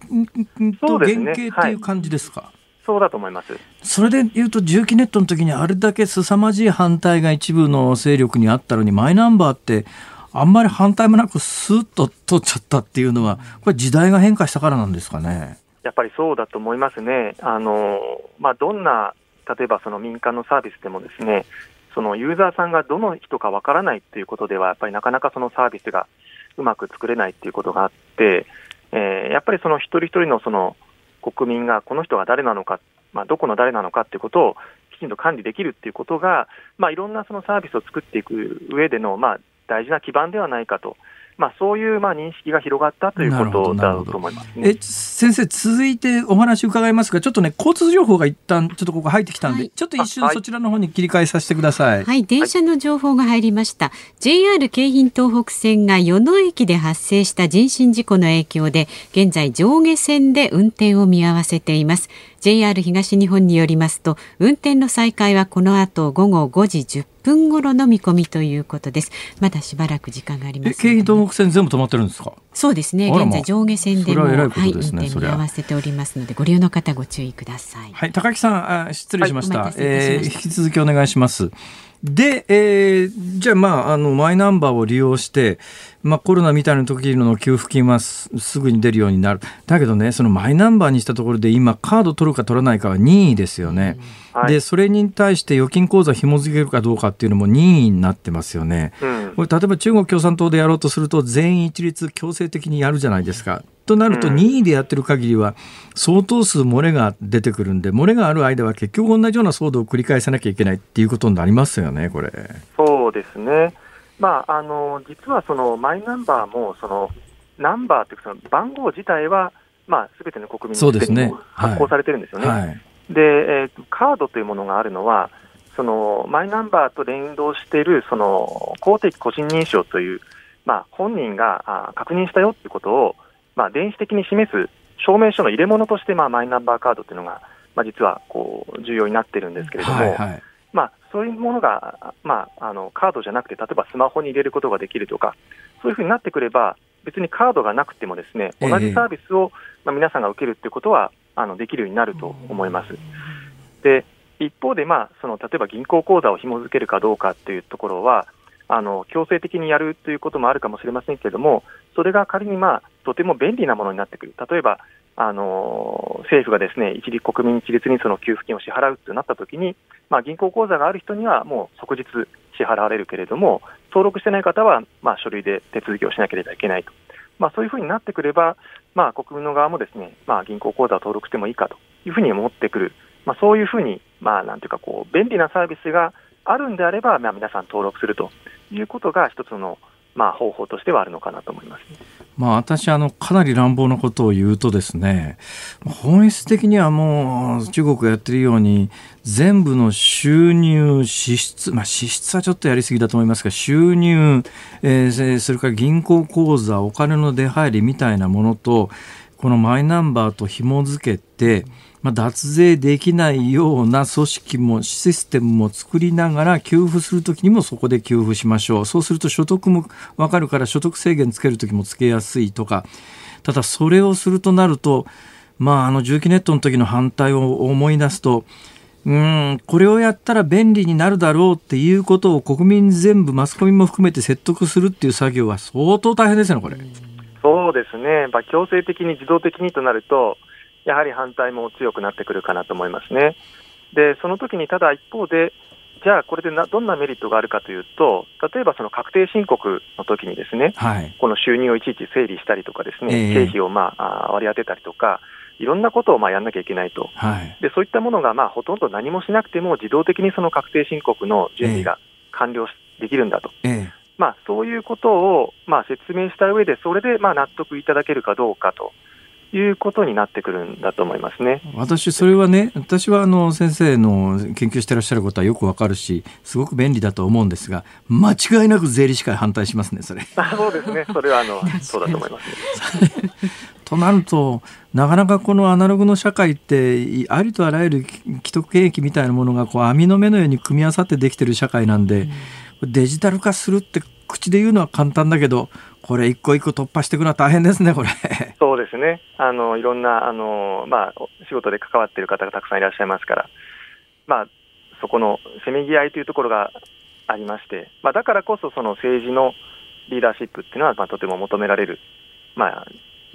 原型っていう感じですか？そうだと思いますそれでいうと、重機ネットの時にあれだけ凄まじい反対が一部の勢力にあったのに、マイナンバーって、あんまり反対もなく、スーッと取っちゃったっていうのは、これ、時代が変化したからなんですかね。やっぱりそうだと思いますね。あのまあ、どんな例えばその民間のサービスでもですね、そのユーザーさんがどの人かわからないということでは、やっぱりなかなかそのサービスがうまく作れないということがあって、えー、やっぱりその一人一人のその国民がこの人が誰なのか、まあ、どこの誰なのかということをきちんと管理できるということが、まあ、いろんなそのサービスを作っていく上での、まあ、大事な基盤ではないかとまあ、そういうまあ認識が広がったということだと思います、ね、え先生、続いてお話伺いますが、ちょっとね、交通情報が一旦ちょっとここ入ってきたんで、はい、ちょっと一瞬そちらの方に切り替えさせてください。はい、電車の情報が入りました。JR 京浜東北線が与野駅で発生した人身事故の影響で、現在上下線で運転を見合わせています。JR 東日本によりますと運転の再開はこの後午後5時10分頃の見込みということです。まだしばらく時間があります、京浜東北線全部止まってるんですか？そうですね。現在上下線でも、ね、はい、運転見合わせておりますのでご利用の方ご注意ください。はい高木さんあ失礼しました、はい、えー、引き続きお願いしますで、えー、じゃあ、まあ、あの、マイナンバーを利用して、まあ、コロナみたいな時の給付金はすぐに出るようになる。だけどね、そのマイナンバーにしたところで今、カード取るか取らないかは任意ですよね。はい、で、それに対して預金口座紐付けるかどうかっていうのも任意になってますよね。うん、これ、例えば中国共産党でやろうとすると、全員一律強制的にやるじゃないですか。となると任意でやってる限りは相当数漏れが出てくるんで漏れがある間は結局同じような騒動を繰り返さなきゃいけないっていうことになりますよねこれ。そうですね、まあ、あの実はそのマイナンバーもそのナンバーというその番号自体はすべ、ての国民に発行されてるんですよね。で、ねはい、えー、カードというものがあるのはそのマイナンバーと連動しているその公的個人認証という、まあ、本人があ確認したよということをまあ、電子的に示す証明書の入れ物として、まあ、マイナンバーカードというのが、まあ、実はこう重要になってるんですけれども、はいはい、まあ、そういうものが、まあ、あのカードじゃなくて、例えばスマホに入れることができるとか、そういうふうになってくれば、別にカードがなくても、ですね同じサービスを、まあ、皆さんが受けるということはあのできるようになると思います。で一方で、まあ、その例えば銀行口座を紐付けるかどうかというところは、あの強制的にやるということもあるかもしれませんけれども、それが仮に、まあ、とても便利なものになってくる、例えばあの政府がですね一律国民一律にその給付金を支払うとなったときに、まあ、銀行口座がある人にはもう即日支払われるけれども、登録してない方は、まあ、書類で手続きをしなければいけないと、まあ、そういうふうになってくれば、まあ、国民の側もですね、まあ、銀行口座を登録してもいいかというふうに思ってくる、まあ、そういうふうに、まあ、なんていうかこう、便利なサービスがあるんであれば、ま、皆さん登録するということが一つの、まあ、方法としてはあるのかなと思います、まあ、私あの、かなり乱暴なことを言うとですね本質的にはもう中国がやってるように全部の収入、支出、まあ、支出はちょっとやりすぎだと思いますが収入、えー、それから銀行口座お金の出入りみたいなものとこのマイナンバーと紐付けて、まあ、脱税できないような組織もシステムも作りながら給付するときにもそこで給付しましょう。そうすると所得も分かるから所得制限つけるときもつけやすいとか。ただそれをするとなるとまああの重機ネットの時の反対を思い出すとうんこれをやったら便利になるだろうっていうことを国民全部マスコミも含めて説得するっていう作業は相当大変ですよねこれ。そうですね、まあ、強制的に自動的にとなるとやはり反対も強くなってくるかなと思いますね。で、その時にただ一方で、じゃあこれでなどんなメリットがあるかというと、例えばその確定申告の時にですね、はい、この収入をいちいち整理したりとかですね、えー、経費をまあ割り当てたりとか、いろんなことをまあやんなきゃいけないと、はい、でそういったものがまあほとんど何もしなくても自動的にその確定申告の準備が完了できるんだと。えーまあ、そういうことをまあ説明した上で、それでまあ納得いただけるかどうかということになってくるんだと思いますね。私、それはね、私はあの先生の研究してらっしゃることはよくわかるし、すごく便利だと思うんですが、間違いなく税理士会反対しますね、それ。そうですね、それはあの そうだと思います、ね。となると、なかなかこのアナログの社会って、ありとあらゆる既得権益みたいなものがこう網の目のように組み合わさってできてる社会なんで、うん、デジタル化するって口で言うのは簡単だけど、これ一個一個突破していくのは大変ですね、これ。そうですね。あの、いろんな、あの、まあ、仕事で関わっている方がたくさんいらっしゃいますから、まあ、そこのせめぎ合いというところがありまして、まあ、だからこそその政治のリーダーシップっていうのは、まあ、とても求められる、まあ、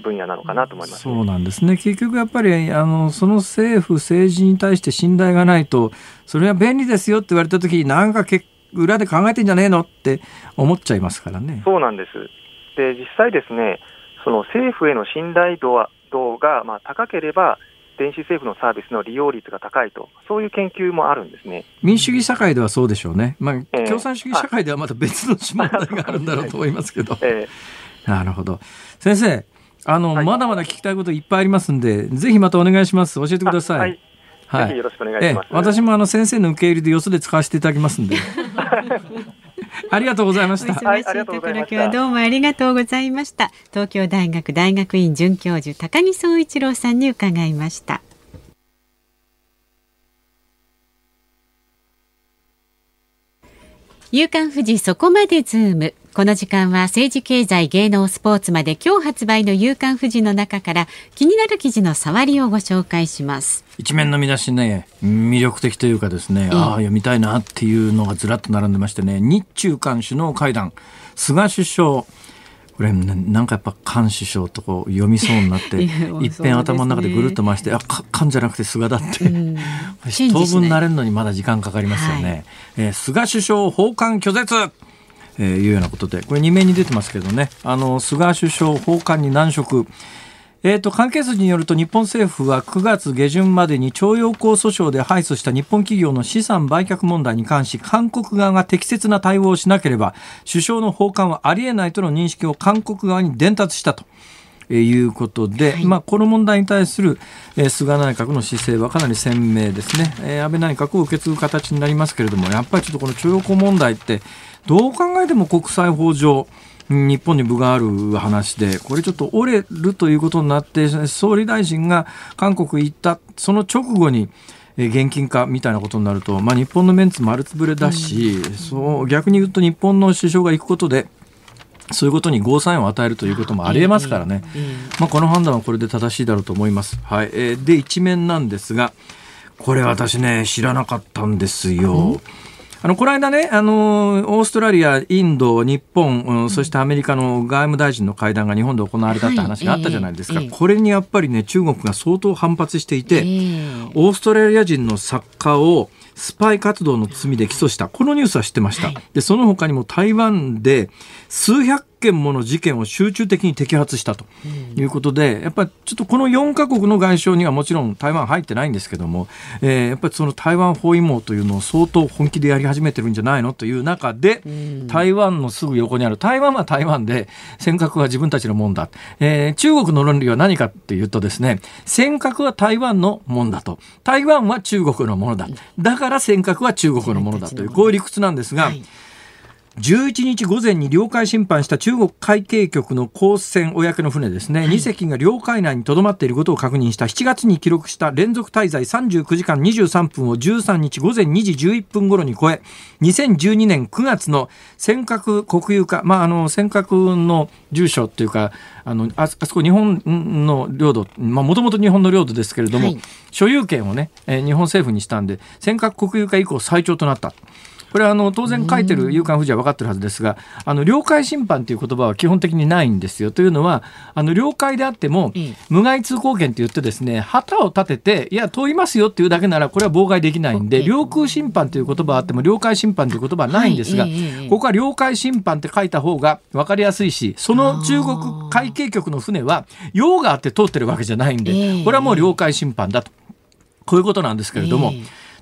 分野なのかなと思います、ね、そうなんですね。結局やっぱり、あの、その政府、政治に対して信頼がないと、それは便利ですよって言われたときに、なんかけ裏で考えてんじゃねえのって思っちゃいますからね。そうなんです。で、実際ですね、その政府への信頼度は度がまあ高ければ、電子政府のサービスの利用率が高いと、そういう研究もあるんですね民主主義社会ではそうでしょうね、まあ、えー、共産主義社会ではまた別の問題があるんだろうと思いますけど。えー、なるほど先生あの、はい、まだまだ聞きたいこといっぱいありますんで、ぜひまたお願いします。教えてください。はい。はい、よろしくお願いします。私もあの先生の受け入れでよそで使わせていただきますんで。ありがとうございました。お忙しいところ、今日はどうもありがとうございました。東京大学大学院准教授高木総一郎さんに伺いました。夕刊富士そこまでズームこの時間は政治経済芸能スポーツまで今日発売の夕刊富士の中から気になる記事の触りをご紹介します。一面の見出しね魅力的というかですね、ああ読みたいなっていうのがずらっと並んでましてね日中韓首脳会談。菅首相これなんかやっぱ菅首相とこう読みそうになって 一遍頭の中でぐるっと回して「あ菅じゃなくて菅だ」って、うん、当分なれるのにまだ時間かかりますよね。はい、えー、菅首相訪韓拒絶えー、いうようなことで、これ2面に出てますけどね、あの、菅首相訪韓に難色。えーと、関係筋によると日本政府は9月下旬までに徴用工訴訟で敗訴した日本企業の資産売却問題に関し韓国側が適切な対応をしなければ首相の訪韓はありえないとの認識を韓国側に伝達したと。えいうことで、はい、まあ、この問題に対する、え菅内閣の姿勢はかなり鮮明ですね、え安倍内閣を受け継ぐ形になりますけれども、やっぱりちょっとこの徴用工問題って、どう考えても国際法上、日本に分がある話で、これちょっと折れるということになって、総理大臣が韓国行った、その直後に、現金化みたいなことになると、まあ、日本のメンツ丸つぶれだし、うん、そう逆に言うと日本の首相が行くことで、そういうことにゴーサインを与えるということもありえますからね、まあ、この判断はこれで正しいだろうと思います。はい。えー、で一面なんですがこれ私ね知らなかったんですよ。あの、この間ね、あの、オーストラリア、インド、日本、うん、そしてアメリカの外務大臣の会談が日本で行われたって話があったじゃないですか。はいえー、これにやっぱりね、中国が相当反発していて、えー、オーストラリア人の作家をスパイ活動の罪で起訴した。このニュースは知ってました。はい、で、その他にも台湾で数百件もの事件を集中的に摘発したということで、やっぱりちょっとこの4カ国の外相にはもちろん台湾入ってないんですけども、えー、やっぱりその台湾包囲網というのを相当本気でやり始めてるんじゃないのという中で、台湾のすぐ横にある、台湾は台湾で尖閣は自分たちのもんだ。えー、中国の論理は何かっていうとですね、尖閣は台湾のもんだと。台湾は中国のものだ。だから尖閣は中国のものだという、こういう理屈なんですが、はい11日午前に領海侵犯した中国海警局の公船公の船ですね、はい、2隻が領海内にとどまっていることを確認した。7月に記録した連続滞在39時間23分を13日午前2時11分頃に超え2012年9月の尖閣国有化、まあ、あの尖閣の住所というかあのあそこ日本の領土もともと日本の領土ですけれども、はい、所有権をね、えー、日本政府にしたんで尖閣国有化以降最長となった。これはあの当然書いてる夕刊富士は分かってるはずですがあの領海侵犯という言葉は基本的にないんですよ。というのはあの領海であっても無害通行権と言ってですね旗を立てていや通りますよっていうだけならこれは妨害できないんで領空侵犯という言葉はあっても領海侵犯という言葉はないんですが、ここは領海侵犯って書いた方が分かりやすいしその中国海警局の船は用があって通ってるわけじゃないんでこれはもう領海侵犯だと。こういうことなんですけれども。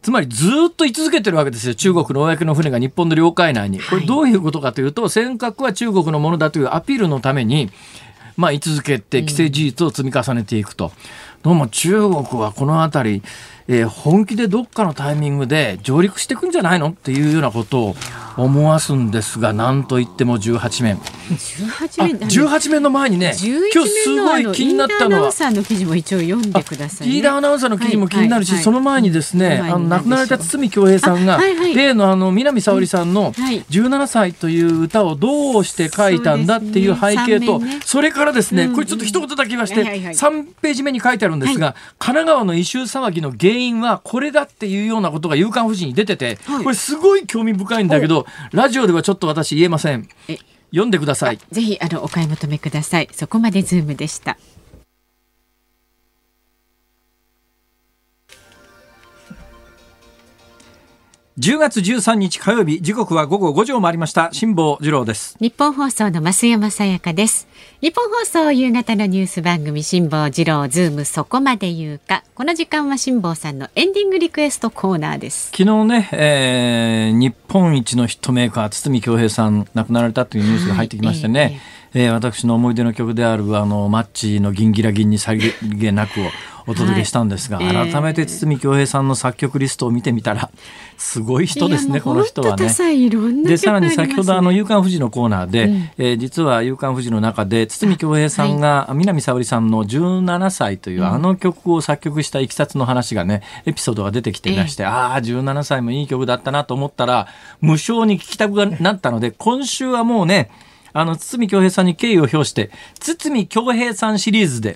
つまりずっと居続けてるわけですよ。中国の公の船が日本の領海内に。これどういうことかというと、尖閣は中国のものだというアピールのために、まあ、居続けて既成事実を積み重ねていくと。どうも中国はこの辺り、えー、本気でどっかのタイミングで上陸していくんじゃないのっていうようなことを思わすんですが、なんといっても18面。18面 ,18 面の前にね、今日すごい気になったのは。リーダーアナウンサーの記事も一応読んでください、ね、リーダーアナウンサーの記事も気になるし、はいはいはい、その前にですね、あの亡くなられた堤恭平さんが、はいはい、例のあの南沙織さんの17歳という歌をどうして書いたんだっていう背景と、そ、ね,、それからですね、これちょっと一言だけ言わして、3ページ目に書いてあるんですが、神奈川の異臭騒ぎの原因はこれだっていうようなことが夕刊富士に出てて、これすごい興味深いんだけど、ラジオではちょっと私言えません。読んでください。ぜひあのお買い求めください。そこまでズームでした。10月13日火曜日時刻は午後5時を回りました。辛坊治郎です。ニッポン放送の増山さやかです。ニッポン放送夕方のニュース番組辛坊治郎ズームそこまで言うか。この時間は辛坊さんのエンディングリクエストコーナーです。昨日ね、えー、日本一のヒットメーカー堤恭平さん亡くなられたというニュースが入ってきましてね、はいえー、えー、私の思い出の曲であるあのマッチの銀ギラ銀にさりげなくをお届けしたんですが、はい、改めて堤恭平さんの作曲リストを見てみたらすごい人ですねこの人はね。でさらに先ほどあの「夕刊富士」のコーナーで、うん、えー、実は「夕刊富士」の中で堤恭平さんが、南沙織さんの「17歳」というあの曲を作曲したいきさつの話がねエピソードが出てきていまして、ああ17歳もいい曲だったなと思ったら無償に聴きたくなったので今週はもうねあの堤恭平さんに敬意を表して堤恭平さんシリーズで。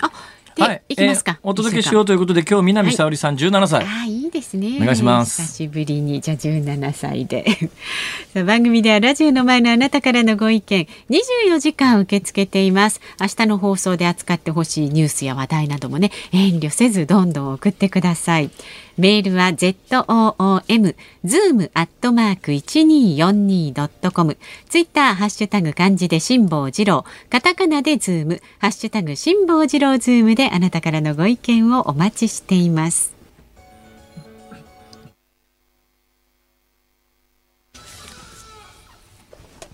はい、いきますか、えー、お届けしようということで今日南沙織さん17歳、はい、あいいですね。お願いします。久しぶりにじゃあ17歳で。番組ではラジオの前のあなたからのご意見24時間受け付けています。明日の放送で扱ってほしいニュースや話題などもね遠慮せずどんどん送ってくださいメールは zoom zoom アットマーク一二四二ドットコム。ツイッターハッシュタグ漢字で辛坊治郎、カタカナでズームハッシュタグ辛坊治郎ズームであなたからのご意見をお待ちしています。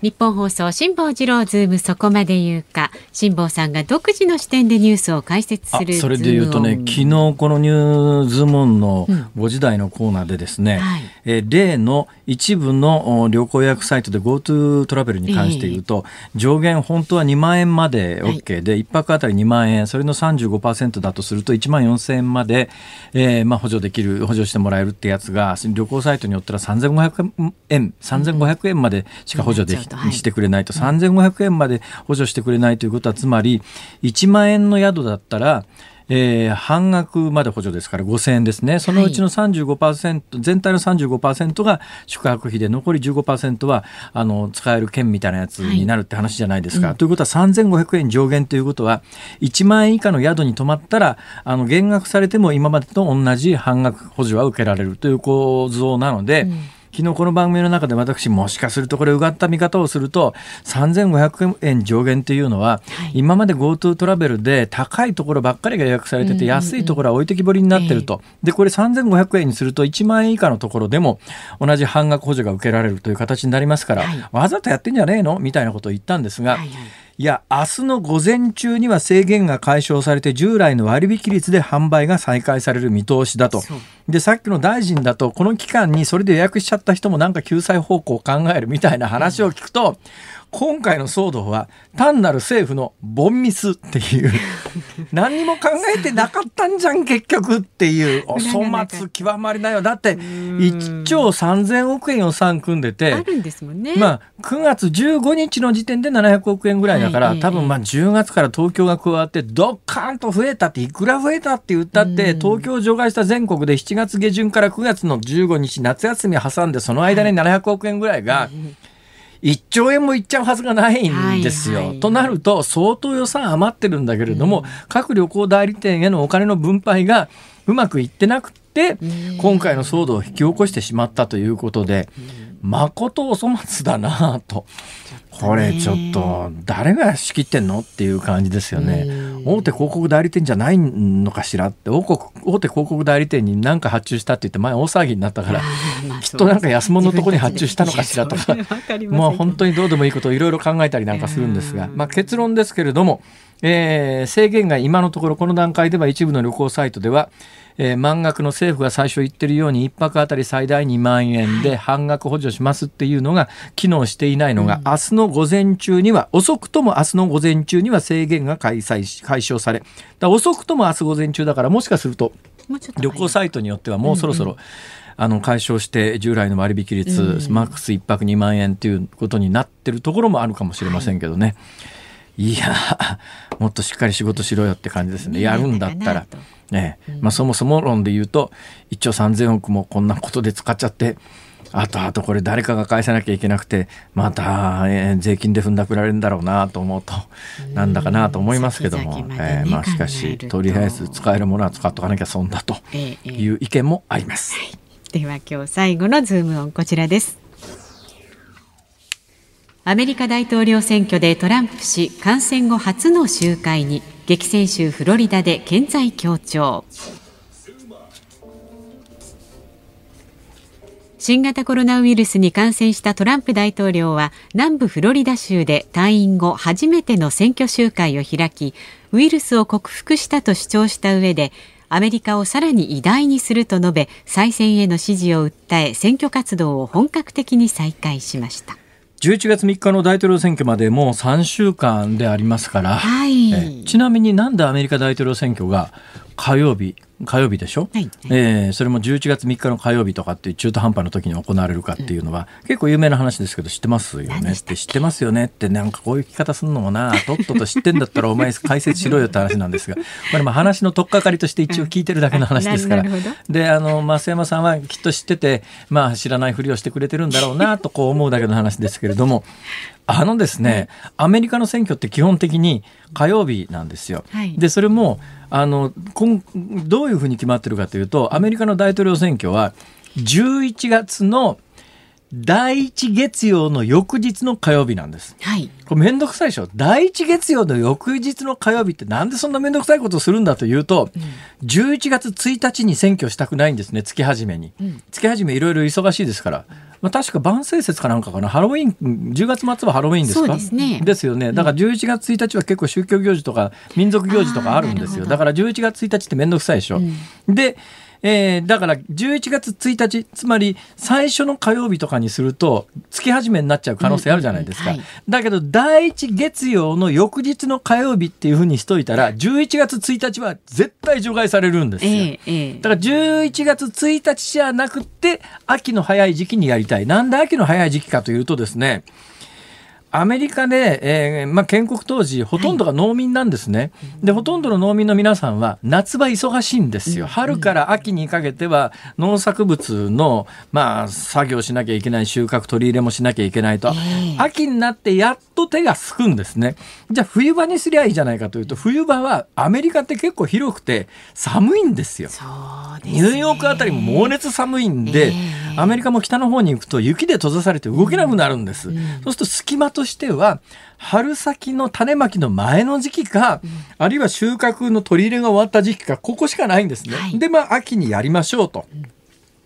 ニッポン放送辛坊治郎ズームそこまで言うか。辛坊さんが独自の視点でニュースを解説するそれで言うとね昨日このニューズームンの5時台のコーナーでですね、うんはい、え例の一部の旅行予約サイトで GoTo トラベルに関して言うと、えー、上限本当は2万円まで OK で、はい、1泊あたり2万円それの35%だとすると1万4000円まで、えーまあ、補助できる補助してもらえるってやつが旅行サイトによったら3500円3500円までしか補助できにしてくれないと、はい、3500円まで補助してくれないということはつまり1万円の宿だったらえー、半額まで補助ですから5000円ですね、そのうちの35%、はい、全体の35%が宿泊費で、残り15%はあの使える券みたいなやつになるって話じゃないですか。はい、ということは、3500円上限ということは、1万円以下の宿に泊まったら、あの減額されても今までと同じ半額補助は受けられるという構造なので、うん昨日この番組の中で私もしかするとこれうがった見方をすると3500円上限というのは、はい、今まで GoTo トラベルで高いところばっかりが予約されてて安いところは置いてきぼりになってると、でこれ3500円にすると1万円以下のところでも同じ半額補助が受けられるという形になりますから、はい、わざとやってんじゃねえのみたいなことを言ったんですが、はいはいいや、明日の午前中には制限が解消されて、従来の割引率で販売が再開される見通しだと。で、さっきの大臣だと、この期間にそれで予約しちゃった人もなんか救済方向を考えるみたいな話を聞くと、今回の騒動は単なる政府のボンミスっていう。何にも考えてなかったんじゃん結局っていう。お粗末極まりないよ。だって1兆3000億円予算組んでてまあ9月15日の時点で700億円ぐらいだから、はい、多分まあ10月から東京が加わってドッカーンと増えたっていくら増えたって言ったって東京を除外した全国で7月下旬から9月の15日夏休み挟んでその間に700億円ぐらいが、はい1兆円もいっちゃうはずがないんですよ。はいはい、となると相当予算余ってるんだけれども、うん、各旅行代理店へのお金の分配がうまくいってなくて、今回の騒動を引き起こしてしまったということで、まことお粗末だなと。これちょっと誰が仕切ってんのっていう感じですよね。大手広告代理店じゃないのかしらって大大手広告代理店に何か発注したって言って前大騒ぎになったから、きっとなんか安物のところに発注したのかしらとかもう本当にどうでもいいことをいろいろ考えたりなんかするんですが、まあ、結論ですけれども、えー、制限が今のところこの段階では一部の旅行サイトではえー、満額の政府が最初言ってるように1泊あたり最大2万円で半額補助しますっていうのが機能していないのが、うん、明日の午前中には遅くとも明日の午前中には制限が開催解消され。だ遅くとも明日午前中だからもしかすると旅行サイトによってはもうそろそろ、うんうんあの解消して従来の割引率、うん、マックス1泊2万円ということになってるところもあるかもしれませんけどね。はいいやもっとしっかり仕事しろよって感じですね。やるんだったら。ねまあ、そもそも論で言うと1兆3000億もこんなことで使っちゃってあとあとこれ誰かが返さなきゃいけなくてまた、えー、税金で踏んだくられるんだろうなと思うとなんだかなと思いますけども、ね、えー、まあ、しかしとりあえず使えるものは使っとかなきゃ損だという意見もあります。ええでは今日最後のズームオンこちらです。アメリカ大統領選挙でトランプ氏感染後初の集会に激戦州フロリダで健在強調。新型コロナウイルスに感染したトランプ大統領は南部フロリダ州で退院後初めての選挙集会を開きウイルスを克服したと主張した上でアメリカをさらに偉大にすると述べ再選への支持を訴え選挙活動を本格的に再開しました。11月3日の大統領選挙までもう3週間でありますから、はい、ちなみになんでアメリカ大統領選挙が火曜日火曜日でしょ、はい、えー、それも11月3日の火曜日とかっていう中途半端な時に行われるかっていうのは、うん、結構有名な話ですけど知ってますよね？って知ってますよね？ってなんかこういう聞き方するのもなとっとと知ってんだったらお前解説しろよって話なんですが。話の取っかかりとして一応聞いてるだけの話ですから、うん、であの増山さんはきっと知っててまあ知らないふりをしてくれてるんだろうなとこう思うだけの話ですけれどもあのですね、アメリカの選挙って基本的に火曜日なんですよ。はい、でそれもあのどういうふうに決まってるかというとアメリカの大統領選挙は11月の第一月曜の翌日の火曜日なんです。はい。これめんどくさいでしょ？第一月曜の翌日の火曜日ってなんでそんなめんどくさいことをするんだというと、うん、11月1日に選挙したくないんですね、月始めに。うん、月始めいろいろ忙しいですから。まあ、確か万世節かなんかかな？ハロウィン10月末はハロウィンですか？です,、ね、ですよね。だから11月1日は結構宗教行事とか民族行事とかあるんですよ。だから11月1日って面倒くさいでしょ、うん、でえー、だから11月1日つまり最初の火曜日とかにすると月始めになっちゃう可能性あるじゃないですか、うんはい、だけど第一月曜の翌日の火曜日っていうふうにしといたら11月1日は絶対除外されるんですよ、えーえー、だから11月1日じゃなくて秋の早い時期にやりたい。なんで秋の早い時期かというとですねアメリカで、えーまあ、建国当時ほとんどが農民なんですね、はい、でほとんどの農民の皆さんは夏場忙しいんですよ、春から秋にかけては農作物の、まあ、作業しなきゃいけない収穫取り入れもしなきゃいけないと、えー、秋になってやっと手がすくんですね。じゃあ冬場にすりゃいいじゃないかというと冬場はアメリカって結構広くて寒いんですよ、ね、ニューヨークあたりも猛烈寒いんで、えー、アメリカも北の方に行くと雪で閉ざされて動けなくなるんです、うん、そうすると隙間としては春先の種まきの前の時期か、うん、あるいは収穫の取り入れが終わった時期かここしかないんですね。はい、でまあ秋にやりましょうと。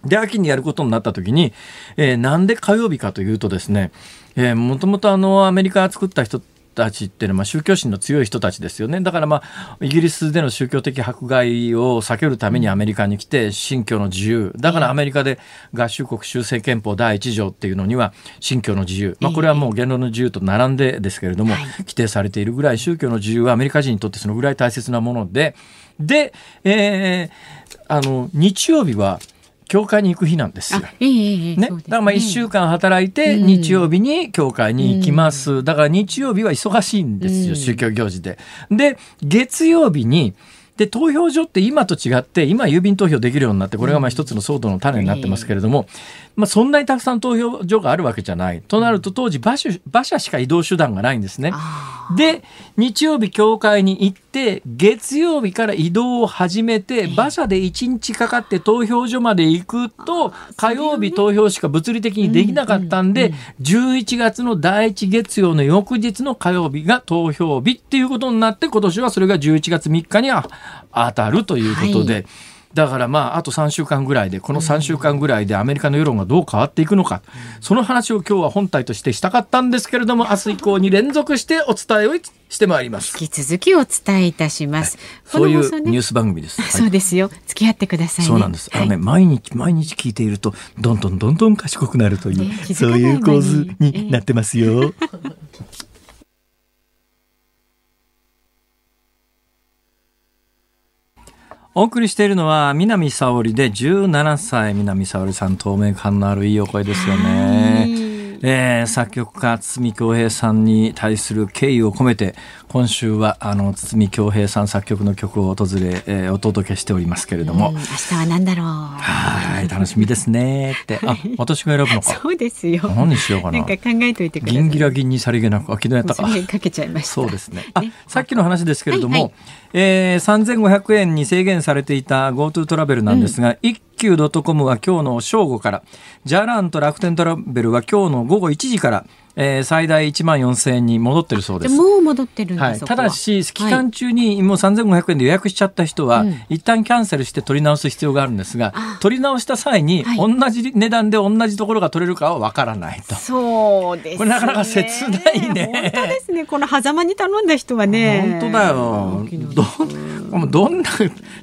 で秋にやることになった時に、えー、なんで火曜日かというとですね、えー、もともとあのアメリカが作った人たちっていうのは、まあ、宗教心の強い人たちですよね。だから、まあ、イギリスでの宗教的迫害を避けるためにアメリカに来て、信教の自由。だからアメリカで合衆国修正憲法第一条っていうのには、信教の自由。まあ、これはもう言論の自由と並んでですけれども、規定されているぐらい、宗教の自由はアメリカ人にとってそのぐらい大切なもので、で、えー、あの、日曜日は、教会に行く日なんですよ。ね、だからまあ1週間働いて日曜日に教会に行きます。うん、だから日曜日は忙しいんですよ、宗教行事で。で、月曜日にで投票所って今と違って今郵便投票できるようになってこれがまあ一つの騒動の種になってますけれども、まあ、そんなにたくさん投票所があるわけじゃない。となると当時馬車馬車しか移動手段がないんですね。で日曜日教会に行って月曜日から移動を始めて馬車で1日かかって投票所まで行くと火曜日投票しか物理的にできなかったんで11月の第1月曜の翌日の火曜日が投票日っていうことになって今年はそれが11月3日には当たるということで。はいだからまああと3週間ぐらいでこの3週間ぐらいでアメリカの世論がどう変わっていくのか、その話を今日は本体としてしたかったんですけれども明日以降に連続してお伝えをしてまいります。引き続きお伝えいたします、はい、そういうニュース番組です、はい、そうですよ。付き合ってください、ね、そうなんです、あのね毎日毎日聞い。ているとどんどんどんどん賢くなるという、ね、そういう構図になってますよ、えーお送りしているのは南沙織で17歳南沙織さん透明感のあるいいお声ですよね。えー、作曲家堤恭平さんに対する敬意を込めて今週はあの堤恭平さん作曲の曲を訪れ、えー、お届けしておりますけれども、明日は何だろう。はい楽しみですね。って。あ私が選ぶのか。そうですよ。何にしようかな。なんか考えといてください。銀ギラ銀にさりげなく。あ昨日やったか。かけちゃいました。そうですね。あ、ね、さっきの話ですけれども、はいはい、えー、3500円に制限されていた GoTo トラベルなんですが、うん、一急 .com は今日の正午から、ジャランと楽天トラベルは今日の午後1時から、えー、最大1万4000円に戻ってるそうです。もう戻ってるんです、はい、ただし、期間中にもう3500円で予約しちゃった人は、はい、一旦キャンセルして取り直す必要があるんですが、取り直した際に、同じ値段で同じところが取れるかはわからないと。そうです、ね、これなかなか切ないね。本当ですね。この狭間に頼んだ人はね。本当だよ。どどんな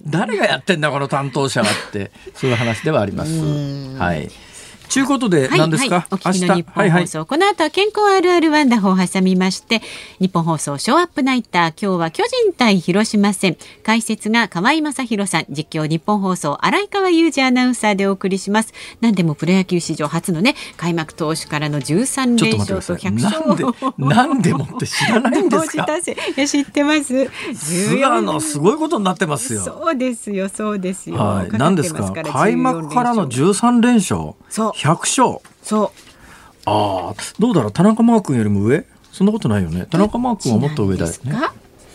誰がやってんだこの担当者はってそういう話ではあります。はい。ちゅうことで何ですか、はい。はい、お聞きの日本放送、はいはい、この後は健康あるあるワンダホを挟みまして日本放送ショーアップナイター今日は巨人対広島戦。解説が河合正弘さん実況日本放送荒川裕二アナウンサーでお送りします。何でもプロ野球史上初のね開幕投手からの13連勝と100勝。なんでもって知らないんですか？知ってます。菅野すごいことになってますよ。そうですよそうですよ、はい、何ですか？開幕からの13連勝。そう100勝そう。ああどうだろう？田中マー君よりも上？そんなことないよね。田中マー君はもっと上だよね。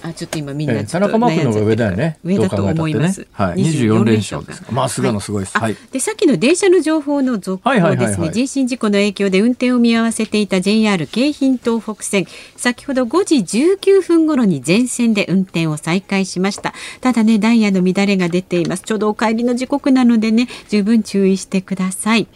あちょっと今みんな、えー、田中マー君の方が上だよね。上だと思います、ね、はい、24連勝です。まあ菅野すごいです、はい、でさっきの電車の情報の続報ですね、人身事故の影響で運転を見合わせていた JR 京浜東北線。先ほど5時19分頃に全線で運転を再開しました。ただねダイヤの乱れが出ています。ちょうどお帰りの時刻なのでね十分注意してください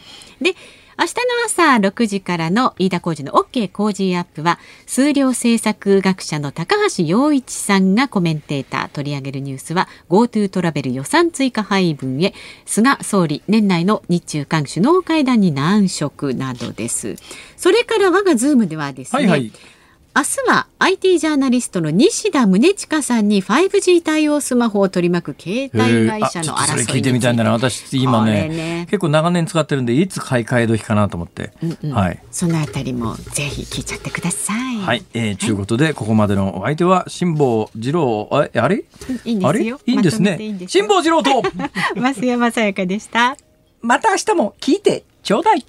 で明日の朝6時からの飯田浩二の OK 工事アップは数量政策学者の高橋洋一さんがコメンテーター取り上げるニュースは GoTo トラベル予算追加配分へ菅総理年内の日中韓首脳会談に難色などです。それから我がズームではですね、はいはい。明日は IT ジャーナリストの西田宗近さんに 5G 対応スマホを取り巻く携帯会社の争いそれ聞いてみたいんだな。私今ね、ね、結構長年使ってるんでいつ買い替え時かなと思って、うんうん、はい、そのあたりもぜひ聞いちゃってください。はい、えー、とい。うことでここまでのお相手は辛坊治郎。ああれ？いいんですよいいんですね辛坊治郎と。増山さやかでした。また明日も聞いてちょうだい